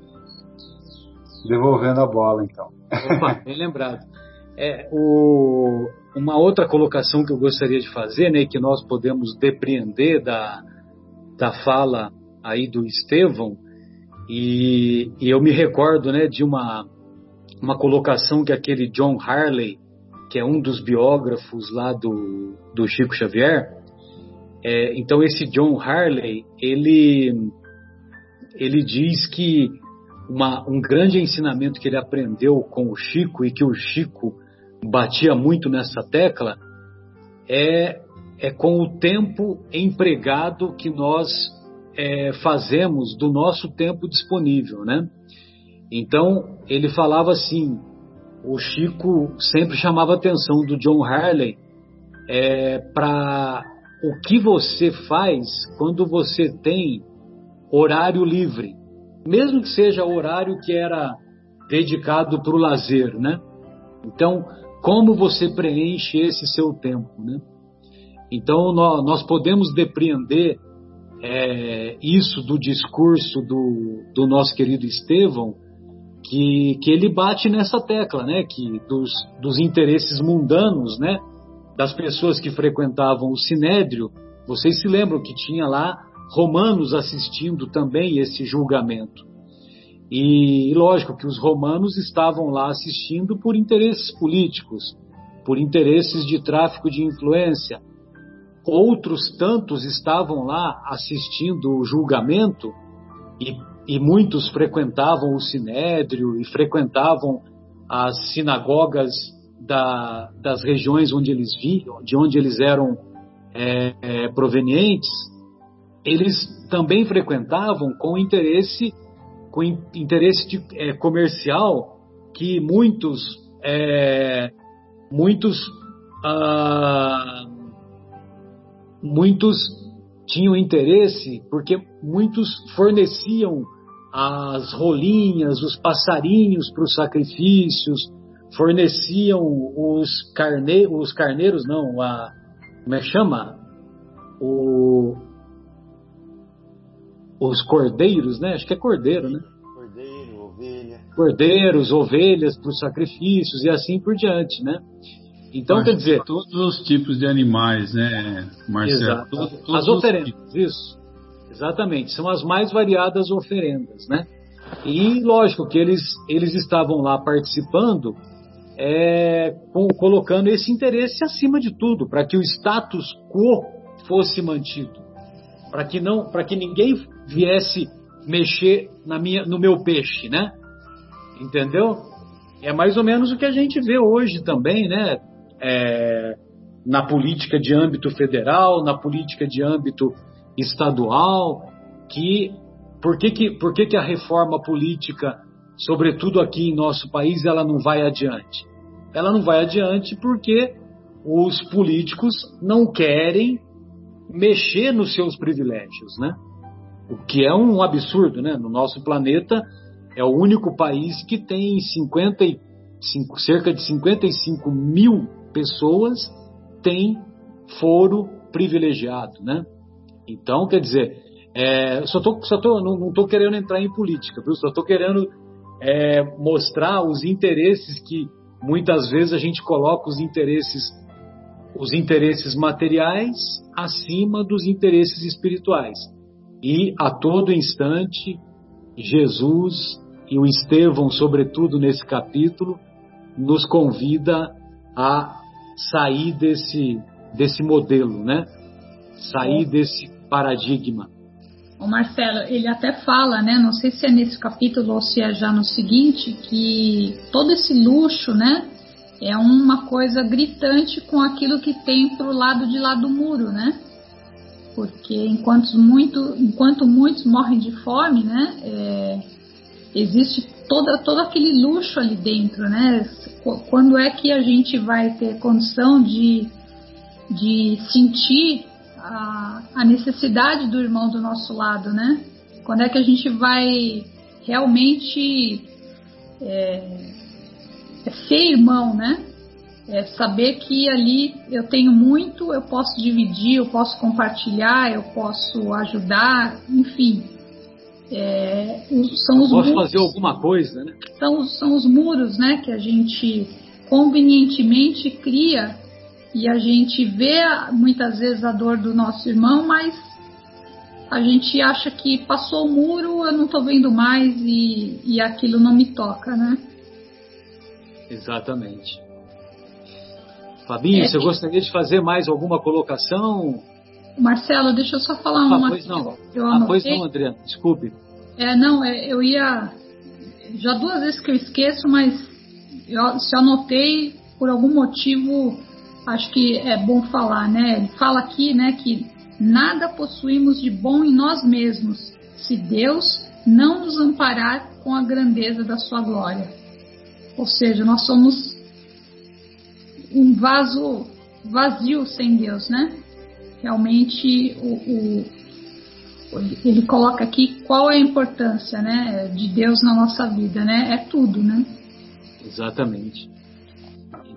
Devolvendo a bola, então. Opa, bem lembrado. É, o, uma outra colocação que eu gostaria de fazer, né, que nós podemos depreender da, da fala aí do Estevão, e, e eu me recordo né, de uma, uma colocação que aquele John Harley, que é um dos biógrafos lá do, do Chico Xavier, é, então esse John Harley, ele, ele diz que uma, um grande ensinamento que ele aprendeu com o Chico e que o Chico batia muito nessa tecla é, é com o tempo empregado que nós é, fazemos do nosso tempo disponível, né? Então ele falava assim, o Chico sempre chamava a atenção do John Harley é, para o que você faz quando você tem horário livre, mesmo que seja horário que era dedicado para o lazer, né? Então, como você preenche esse seu tempo, né? Então, nós, podemos depreender é, isso do discurso do, do nosso querido Estevão, que, que ele bate nessa tecla, né? Que dos, dos interesses mundanos, né? Das pessoas que frequentavam o Sinédrio, vocês se lembram que tinha lá romanos assistindo também esse julgamento. E, lógico que os romanos estavam lá assistindo por interesses políticos, por interesses de tráfico de influência. Outros tantos estavam lá assistindo o julgamento e, e muitos frequentavam o sinédrio e frequentavam as sinagogas da, das regiões onde eles vinham, de onde eles eram é, é, provenientes, eles também frequentavam com interesse, com interesse de, é, comercial que muitos, é, muitos, ah, muitos tinham interesse porque muitos forneciam as rolinhas, os passarinhos para os sacrifícios, forneciam os, carne, os carneiros, não, a, como é que chama? O, os cordeiros, né? Acho que é cordeiro, né? Cordeiro, ovelha. Cordeiros, ovelhas para os sacrifícios e assim por diante, né? Então, quer dizer. Todos os tipos de animais, né, Marcelo? Exato. Todos, todos as oferendas, isso. Exatamente. São as mais variadas oferendas, né? E lógico que eles, eles estavam lá participando, é, colocando esse interesse acima de tudo, para que o status quo fosse mantido, para que não, para que ninguém viesse mexer na minha, no meu peixe, né? Entendeu? É mais ou menos o que a gente vê hoje também, né? É, na política de âmbito federal, na política de âmbito estadual, que por que, que, por que, que a reforma política, sobretudo aqui em nosso país, ela não vai adiante? Ela não vai adiante porque os políticos não querem mexer nos seus privilégios, né? O que é um absurdo, né? No nosso planeta é o único país que tem 55, cerca de 55 mil pessoas tem foro privilegiado, né? Então, quer dizer, é, só tô, só tô, não estou querendo entrar em política, viu? Só estou querendo é, mostrar os interesses que muitas vezes a gente coloca os interesses, os interesses materiais acima dos interesses espirituais. E a todo instante, Jesus e o Estevão, sobretudo nesse capítulo, nos convida a sair desse, desse modelo, né? Sair desse paradigma. O Marcelo, ele até fala, né? Não sei se é nesse capítulo ou se é já no seguinte, que todo esse luxo, né? É uma coisa gritante com aquilo que tem para o lado de lá do muro, né? Porque enquanto, muito, enquanto muitos morrem de fome, né? É, existe toda, todo aquele luxo ali dentro, né? Quando é que a gente vai ter condição de, de sentir a, a necessidade do irmão do nosso lado, né? Quando é que a gente vai realmente é, é ser irmão, né? É saber que ali eu tenho muito, eu posso dividir, eu posso compartilhar, eu posso ajudar, enfim. É, são os posso muros, fazer alguma coisa, né? São, são os muros, né, que a gente convenientemente cria e a gente vê muitas vezes a dor do nosso irmão, mas a gente acha que passou o muro, eu não estou vendo mais e, e aquilo não me toca, né? Exatamente. Fabinho, é você que... gostaria de fazer mais alguma colocação? Marcelo, deixa eu só falar ah, uma pois não. Eu ah, pois não, Adriano, desculpe. É, não, é, eu ia. Já duas vezes que eu esqueço, mas eu, se eu anotei, por algum motivo acho que é bom falar, né? Ele fala aqui, né, que nada possuímos de bom em nós mesmos, se Deus não nos amparar com a grandeza da sua glória. Ou seja, nós somos um vaso vazio sem Deus, né? Realmente o, o, ele coloca aqui qual é a importância, né, de Deus na nossa vida, né? É tudo, né? Exatamente.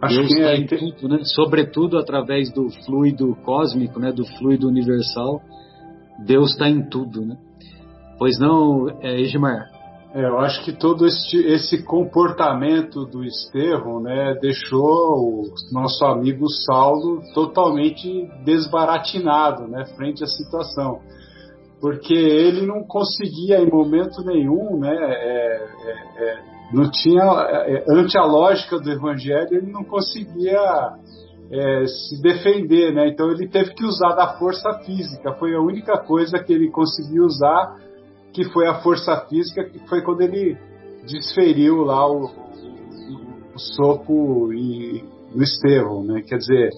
Acho Deus está é... em tudo, né? Sobretudo através do fluido cósmico, né? Do fluido universal. Deus está em tudo, né? Pois não, é, Edmar? É, eu acho que todo esse, esse comportamento do Estevão né, deixou o nosso amigo Saulo totalmente desbaratinado né, frente à situação. Porque ele não conseguia em momento nenhum né, é, é, é não tinha é, é, ante a lógica do evangelho ele não conseguia é, se defender, né? Então ele teve que usar da força física. Foi a única coisa que ele conseguiu usar, que foi a força física, que foi quando ele desferiu lá o, o, o soco e, no Estevão, né? Quer dizer,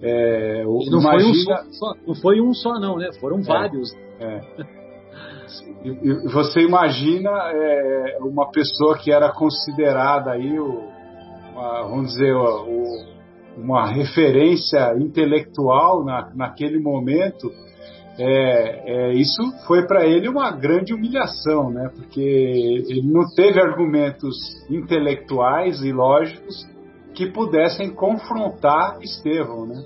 é, não, imagina... foi um só, não foi um só, não, né? Foram vários. É. E você imagina é, uma pessoa que era considerada aí, o, uma, vamos dizer, o, uma referência intelectual na, naquele momento, é, é, isso foi para ele uma grande humilhação, né? Porque ele não teve argumentos intelectuais e lógicos que pudessem confrontar Estevão, né?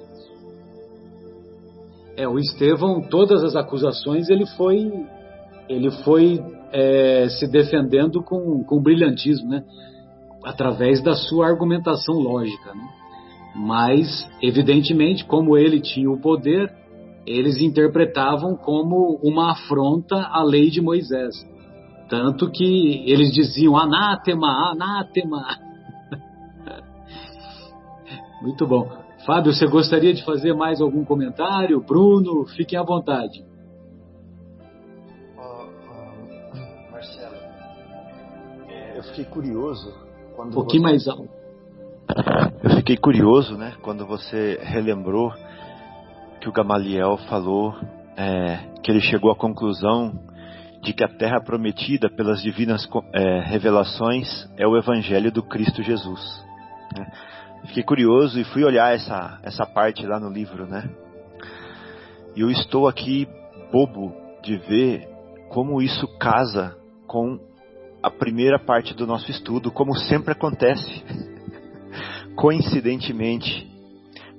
É, o Estevão, todas as acusações, ele foi ele foi é, se defendendo com, com brilhantismo, né? através da sua argumentação lógica. Né? Mas, evidentemente, como ele tinha o poder, eles interpretavam como uma afronta à lei de Moisés. Tanto que eles diziam anátema, anátema. Muito bom. Fábio, você gostaria de fazer mais algum comentário? Bruno, fiquem à vontade. Fiquei curioso quando. Um pouquinho você... mais alto. Eu fiquei curioso, né, quando você relembrou que o Gamaliel falou é, que ele chegou à conclusão de que a terra prometida pelas divinas é, revelações é o Evangelho do Cristo Jesus. Né? Fiquei curioso e fui olhar essa, essa parte lá no livro, né? E eu estou aqui bobo de ver como isso casa com a primeira parte do nosso estudo, como sempre acontece. Coincidentemente,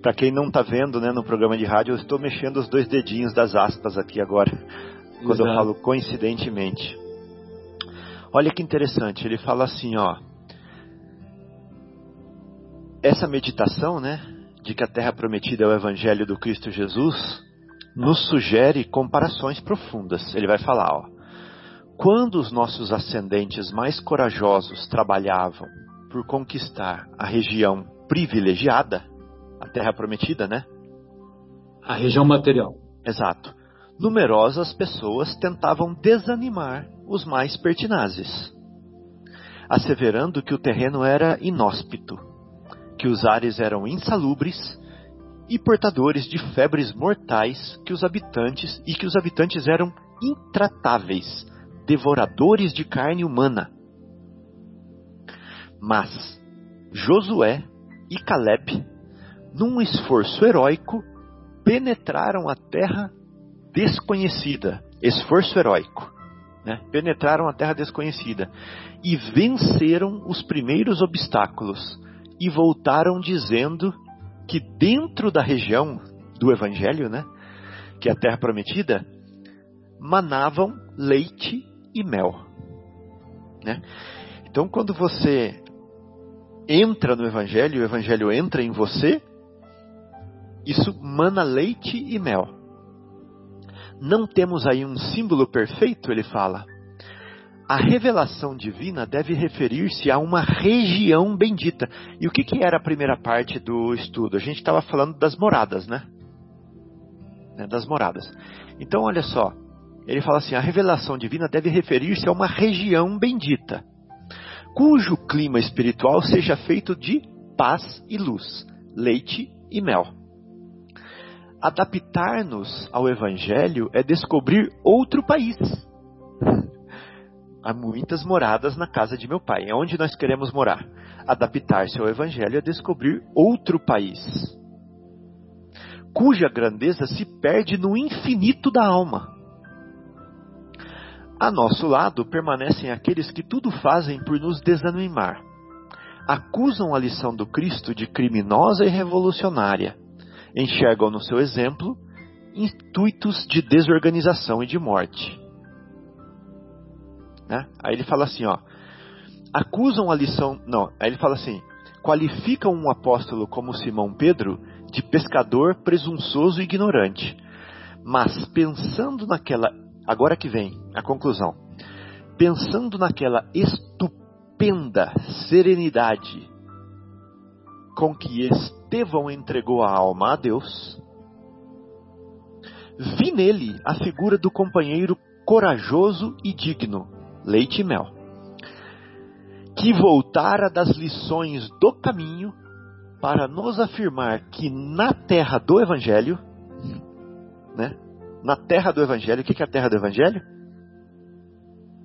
para quem não está vendo né, no programa de rádio, eu estou mexendo os dois dedinhos das aspas aqui agora, quando Exato. eu falo coincidentemente. Olha que interessante, ele fala assim, ó. Essa meditação, né, de que a terra prometida é o evangelho do Cristo Jesus, nos sugere comparações profundas. Ele vai falar, ó. Quando os nossos ascendentes mais corajosos trabalhavam por conquistar a região privilegiada, a terra prometida, né? A região material. Exato. Numerosas pessoas tentavam desanimar os mais pertinazes, asseverando que o terreno era inóspito, que os ares eram insalubres e portadores de febres mortais que os habitantes e que os habitantes eram intratáveis, devoradores de carne humana. Mas Josué e Caleb num esforço heróico, penetraram a terra desconhecida. Esforço heróico. Né? Penetraram a terra desconhecida e venceram os primeiros obstáculos e voltaram dizendo que dentro da região do Evangelho, né, que é a terra prometida, manavam leite e mel. Né? Então, quando você entra no Evangelho, o Evangelho entra em você, isso mana leite e mel. Não temos aí um símbolo perfeito, ele fala. A revelação divina deve referir-se a uma região bendita. E o que, que era a primeira parte do estudo? A gente estava falando das moradas, né? né? Das moradas. Então, olha só. Ele fala assim: a revelação divina deve referir-se a uma região bendita, cujo clima espiritual seja feito de paz e luz, leite e mel. Adaptar-nos ao Evangelho é descobrir outro país. Há muitas moradas na casa de meu pai. É onde nós queremos morar. Adaptar-se ao Evangelho é descobrir outro país, cuja grandeza se perde no infinito da alma. A nosso lado permanecem aqueles que tudo fazem por nos desanimar. Acusam a lição do Cristo de criminosa e revolucionária enxergam no seu exemplo intuitos de desorganização e de morte. Né? Aí ele fala assim, ó, acusam a lição, não, aí ele fala assim, qualificam um apóstolo como Simão Pedro de pescador presunçoso e ignorante. Mas pensando naquela, agora que vem a conclusão, pensando naquela estupenda serenidade com que Estevão entregou a alma a Deus, vi nele a figura do companheiro corajoso e digno, leite e mel, que voltara das lições do caminho para nos afirmar que na terra do Evangelho, né? Na terra do Evangelho, o que é a terra do Evangelho?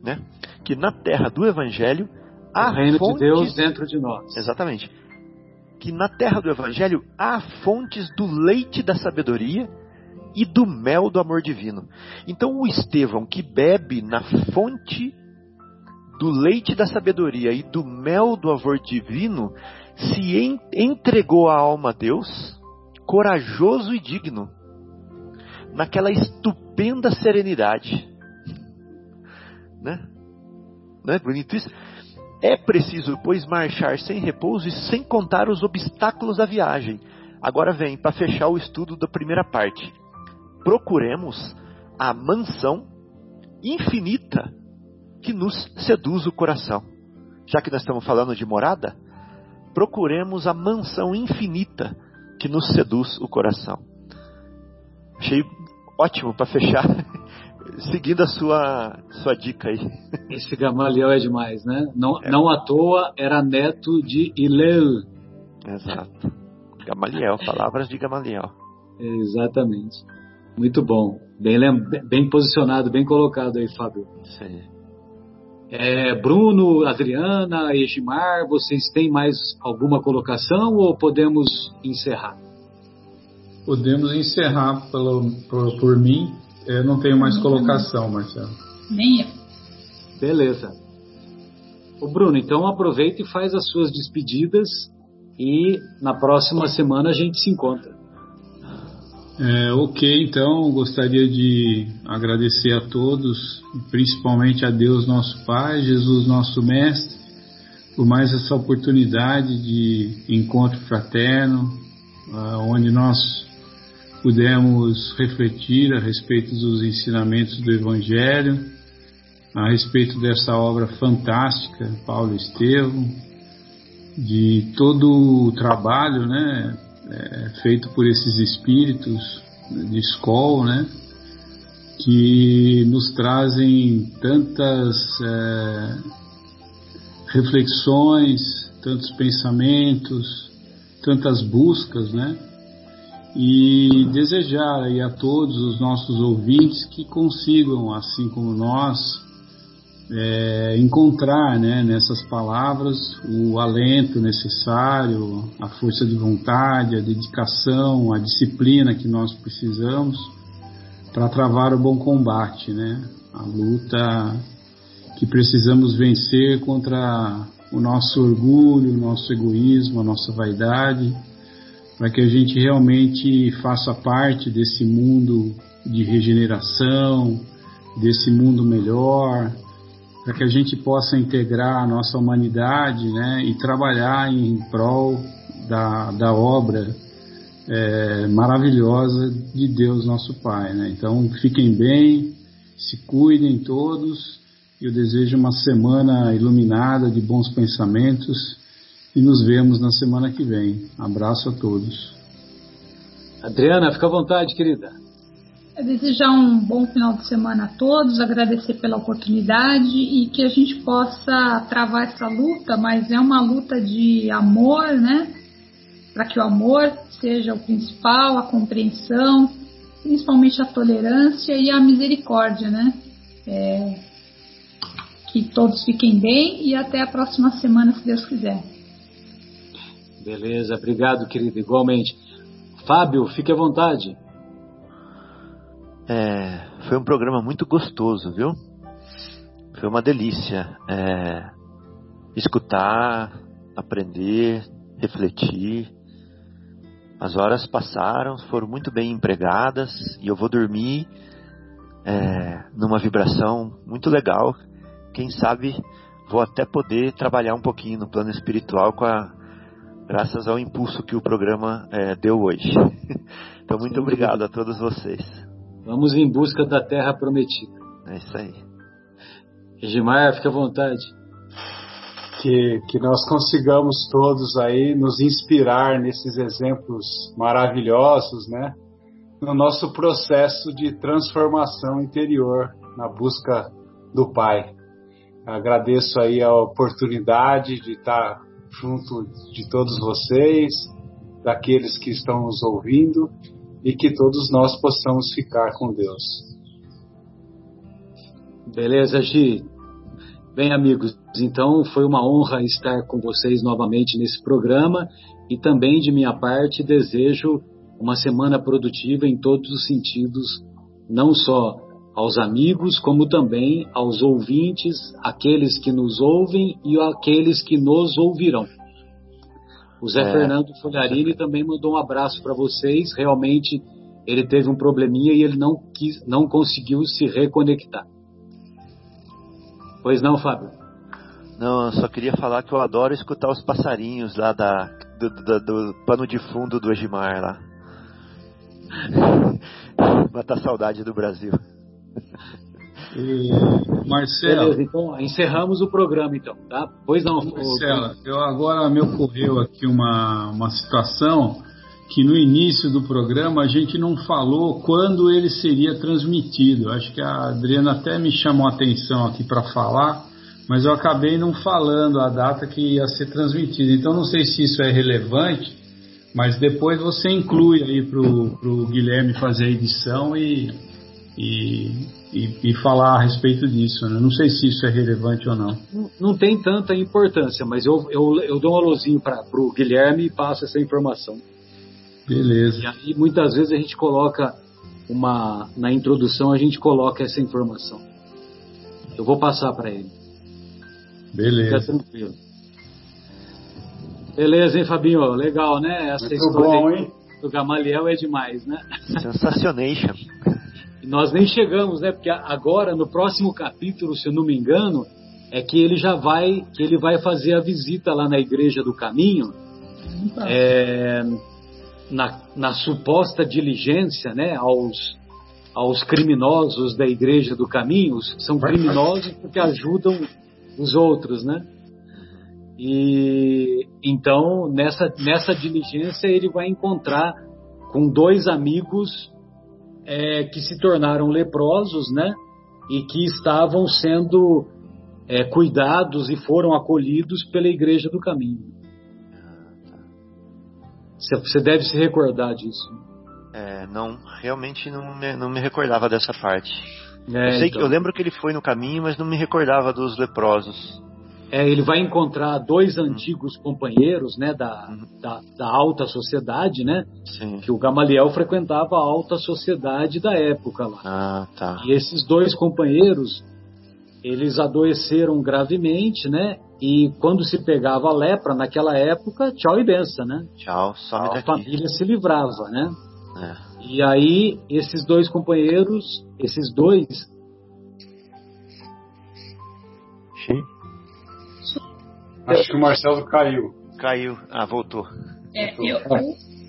Né? Que na terra do Evangelho há o reino fontes... de Deus dentro de nós. Exatamente que na terra do Evangelho há fontes do leite da sabedoria e do mel do amor divino. Então, o Estevão que bebe na fonte do leite da sabedoria e do mel do amor divino se entregou a alma a Deus, corajoso e digno, naquela estupenda serenidade. Né? Não é bonito isso? É preciso, pois, marchar sem repouso e sem contar os obstáculos da viagem. Agora vem, para fechar o estudo da primeira parte. Procuremos a mansão infinita que nos seduz o coração. Já que nós estamos falando de morada, procuremos a mansão infinita que nos seduz o coração. Achei ótimo para fechar, seguindo a sua, sua dica aí. Esse Gamaliel é demais, né? Não, é. não à toa era neto de Ileu. Exato. Gamaliel, palavras de Gamaliel. Exatamente. Muito bom. Bem, bem posicionado, bem colocado aí, Fábio. Isso aí. É, Bruno, Adriana, Egimar, vocês têm mais alguma colocação ou podemos encerrar? Podemos encerrar pelo, por, por mim. Eu não tenho mais colocação, Marcelo. Nem eu. Beleza. O Bruno, então aproveita e faz as suas despedidas e na próxima semana a gente se encontra. É, ok, então gostaria de agradecer a todos, principalmente a Deus nosso Pai, Jesus nosso Mestre, por mais essa oportunidade de encontro fraterno, onde nós pudemos refletir a respeito dos ensinamentos do Evangelho, a respeito dessa obra fantástica, Paulo Estevam, de todo o trabalho, né, é, feito por esses espíritos de escola, né, que nos trazem tantas é, reflexões, tantos pensamentos, tantas buscas, né, e desejar aí a todos os nossos ouvintes que consigam, assim como nós, é, encontrar né, nessas palavras o alento necessário, a força de vontade, a dedicação, a disciplina que nós precisamos para travar o bom combate, né? A luta que precisamos vencer contra o nosso orgulho, o nosso egoísmo, a nossa vaidade para que a gente realmente faça parte desse mundo de regeneração, desse mundo melhor, para que a gente possa integrar a nossa humanidade né, e trabalhar em prol da, da obra é, maravilhosa de Deus nosso Pai. Né? Então fiquem bem, se cuidem todos. Eu desejo uma semana iluminada de bons pensamentos e nos vemos na semana que vem. Abraço a todos. Adriana, fica à vontade, querida. É desejar um bom final de semana a todos, agradecer pela oportunidade e que a gente possa travar essa luta, mas é uma luta de amor, né? Para que o amor seja o principal, a compreensão, principalmente a tolerância e a misericórdia, né? É, que todos fiquem bem e até a próxima semana, se Deus quiser. Beleza, obrigado, querido, igualmente. Fábio, fique à vontade. É, foi um programa muito gostoso, viu? Foi uma delícia é, escutar, aprender, refletir. As horas passaram, foram muito bem empregadas e eu vou dormir é, numa vibração muito legal. Quem sabe vou até poder trabalhar um pouquinho no plano espiritual com a graças ao impulso que o programa é, deu hoje. então, muito obrigado a todos vocês. Vamos em busca da terra prometida. É isso aí. Regimar, fique à vontade. Que, que nós consigamos todos aí nos inspirar nesses exemplos maravilhosos, né? No nosso processo de transformação interior, na busca do Pai. Agradeço aí a oportunidade de estar junto de todos vocês, daqueles que estão nos ouvindo e que todos nós possamos ficar com Deus. Beleza, Gi. Bem, amigos, então foi uma honra estar com vocês novamente nesse programa e também de minha parte desejo uma semana produtiva em todos os sentidos, não só aos amigos, como também aos ouvintes, aqueles que nos ouvem e aqueles que nos ouvirão. O Zé é, Fernando Folharini também mandou um abraço para vocês. Realmente ele teve um probleminha e ele não quis, não conseguiu se reconectar. Pois não, Fábio? Não, eu só queria falar que eu adoro escutar os passarinhos lá da, do, do, do pano de fundo do Egimar lá. Matar saudade do Brasil. E, Marcelo. Beleza, então encerramos o programa então, tá? Pois não. Marcelo, eu agora me ocorreu aqui uma, uma situação que no início do programa a gente não falou quando ele seria transmitido. Acho que a Adriana até me chamou a atenção aqui para falar, mas eu acabei não falando a data que ia ser transmitido. Então não sei se isso é relevante, mas depois você inclui aí para o Guilherme fazer a edição e, e, e, e, falar a respeito disso. Né? Não sei se isso é relevante ou não. Não, não tem tanta importância, mas eu, eu, eu dou um alôzinho para o Guilherme e passo essa informação. Beleza. E aí muitas vezes a gente coloca uma na introdução a gente coloca essa informação. Eu vou passar para ele. Beleza. Fica tranquilo. Beleza, hein, Fabinho? Legal, né? Essa Muito história bom, hein? do Gamaliel é demais, né? Sensacionation. Nós nem chegamos, né? Porque agora, no próximo capítulo, se eu não me engano, é que ele já vai, que ele vai fazer a visita lá na Igreja do Caminho. É, na, na, suposta diligência né, aos, aos criminosos da Igreja do Caminho, são criminosos porque ajudam os outros, né? E então nessa, nessa diligência ele vai encontrar com dois amigos é, que se tornaram leprosos, né? E que estavam sendo é, cuidados e foram acolhidos pela Igreja do Caminho. Você deve se recordar disso. É, não, realmente não me, não me recordava dessa parte. É, eu, sei então. que, eu lembro que ele foi no caminho, mas não me recordava dos leprosos. É, ele vai encontrar dois antigos companheiros, né, da, da, da, alta sociedade, né? Sim. Que o Gamaliel frequentava a alta sociedade da época lá. Ah, tá. E esses dois companheiros, eles adoeceram gravemente, né? E quando se pegava a lepra naquela época, tchau e benção, né? Tchau, some A daqui. família se livrava, né? É. E aí esses dois companheiros, esses dois, Sim. Acho que o Marcelo caiu. Caiu. Ah, voltou. É, eu,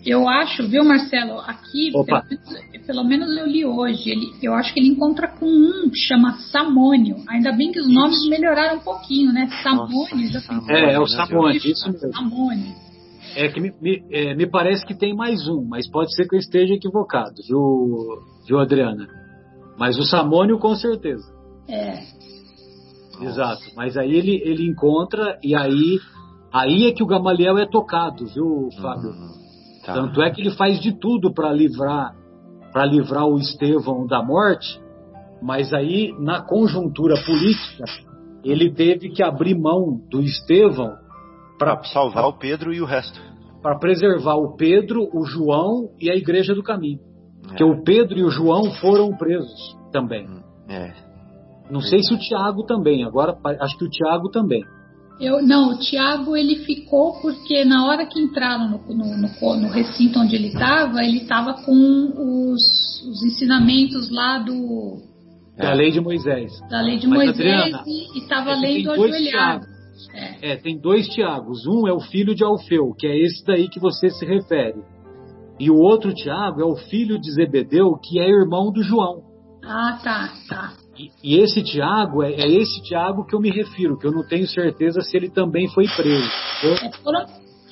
eu, acho, viu, Marcelo, aqui, pelo, menos- pelo menos eu li hoje, ele, eu acho que ele encontra com um que chama Samônio. Ainda bem que os nomes melhoraram um pouquinho, né? Samônio, já Samônio. pensou? é, é o Deus. isso mesmo. Samônio. É que me, me, é, me parece que tem mais um, mas pode ser que eu esteja equivocado, viu, viu Adriana? Mas o Samônio com certeza. É, Exato. Mas aí ele, ele encontra e aí aí é que o Gamaliel é tocado, viu, Fábio? Hum, tá. Tanto é que ele faz de tudo para livrar para livrar o Estevão da morte, mas aí na conjuntura política ele teve que abrir mão do Estevão Pra salvar o Pedro e o resto. para preservar o Pedro, o João e a Igreja do Caminho. Porque o Pedro e o João foram presos também. É. Não sei se o Tiago também, agora acho que o Tiago também. Eu, não, o Tiago ele ficou porque na hora que entraram no, no, no no recinto onde ele estava, ele estava com os, os ensinamentos lá do, Da lei de Moisés. da lei de Mas, Moisés Adriana, e estava é lendo ajoelhado. É. É, tem dois Tiagos. Um é o filho de Alfeu, que é esse daí que você se refere. E o outro Tiago é o filho de Zebedeu, que é irmão do João. Ah, tá, tá. E, e esse Tiago é, é esse Tiago que eu me refiro, que eu não tenho certeza se ele também foi preso. Eu- É, foram,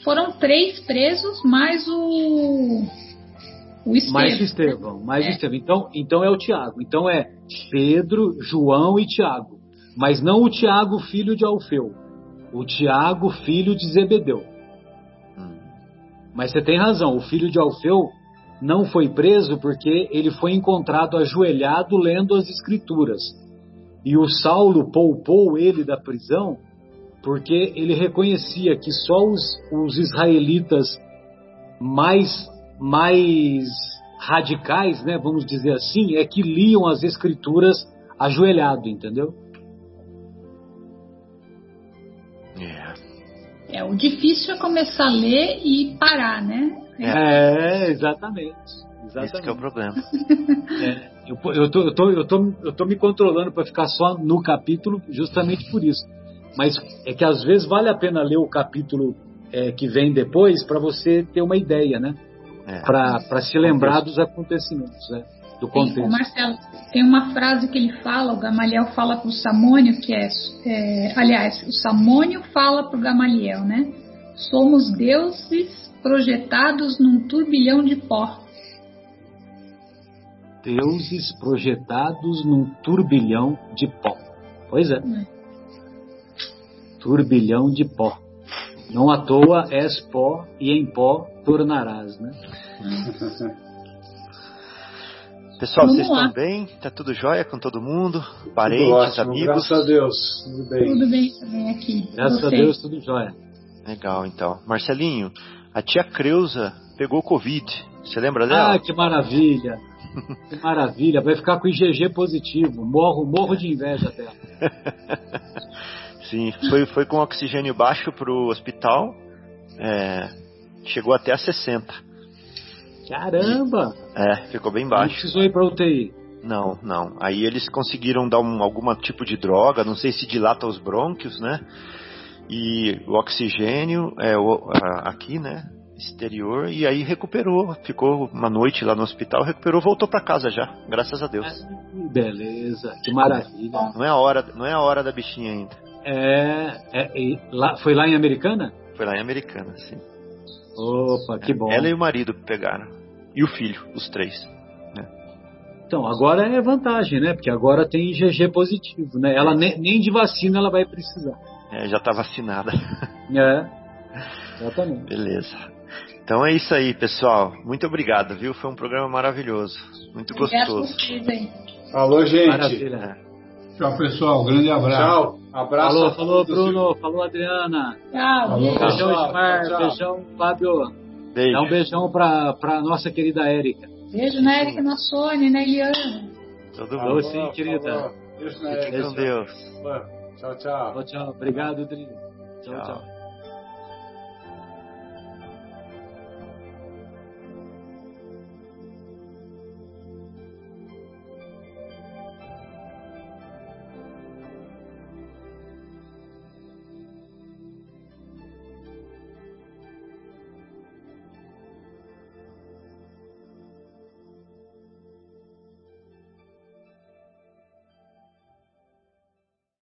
foram três presos, mais o. O Estevão. mais o Estevão, mais o É. Estevão. Então, então é o Tiago. Então é Pedro, João e Tiago. Mas não o Tiago, filho de Alfeu. O Tiago, filho de Zebedeu. Hum. Mas você tem razão, o filho de Alfeu não foi preso porque ele foi encontrado ajoelhado lendo as escrituras. E o Saulo poupou ele da prisão porque ele reconhecia que só os, os israelitas mais, mais radicais, né, vamos dizer assim, é que liam as escrituras ajoelhado, entendeu? É. É, o difícil é começar a ler e parar, né? É, exatamente. Esse que é o Exatamente. problema. É, eu, eu, tô, eu, tô, eu, tô, eu tô me controlando para ficar só no capítulo justamente por isso. mas é que às vezes vale a pena ler o capítulo é, que vem depois para você ter uma ideia, né? É. Para se lembrar dos acontecimentos, né? Do contexto. Marcelo, tem uma frase que ele fala, o Gamaliel fala para o Samônio, que é, é, aliás, o Samônio fala para o Gamaliel, né? Somos deuses projetados num turbilhão de pó. Deuses projetados num turbilhão de pó. Pois é. é. Turbilhão de pó. Não à toa és pó e em pó tornarás, né? Pessoal, Vamos vocês lá. estão bem? Tá tudo jóia com todo mundo? Parentes, ótimo, amigos? Graças a Deus, tudo bem. Tudo bem também aqui. Graças Você. a Deus, tudo jóia. Legal, então. Marcelinho, a tia Creuza pegou Covid. Você lembra dela? Ah, que maravilha! que maravilha! Vai ficar com IgG positivo. Morro, morro de inveja dela. Sim, foi, foi com oxigênio baixo pro hospital. É, chegou até a 60. Caramba! É, ficou bem baixo. Não precisou ir para UTI? Não, não. Aí eles conseguiram dar um, algum tipo de droga, não sei se dilata os brônquios, né? E o oxigênio é o, a, aqui, né? Exterior, e aí recuperou. Ficou uma noite lá no hospital, recuperou, voltou para casa já, graças a Deus. Que beleza, que maravilha. Não é a hora, não é a hora da bichinha ainda. É, é lá, foi lá em Americana? Foi lá em Americana, sim. Opa, que bom. Ela e o marido pegaram. E o filho, os três. Né? Então, agora é vantagem, né? Porque agora tem IgG positivo, né? Ela nem, nem de vacina ela vai precisar. É, já está vacinada. É, exatamente. Beleza. Então é isso aí, pessoal. Muito obrigado, viu? Foi um programa maravilhoso. Muito gostoso. Falou, gente. Maravilha. Tchau, pessoal. Grande abraço. Tchau. Abraço. Falou, falou, Bruno. Falou, Adriana. Tchau. Falou, beijão, Ismar. Beijão, Fábio. Beijo. Dá um beijão pra, pra nossa querida Érica. Beijo na Érica, na Sônia, na Eliana. Tudo bom, sim, querida. Beijo na Érica. com Deus. Tchau, tchau. Tchau, tchau. Obrigado, Dri. tchau. tchau. tchau.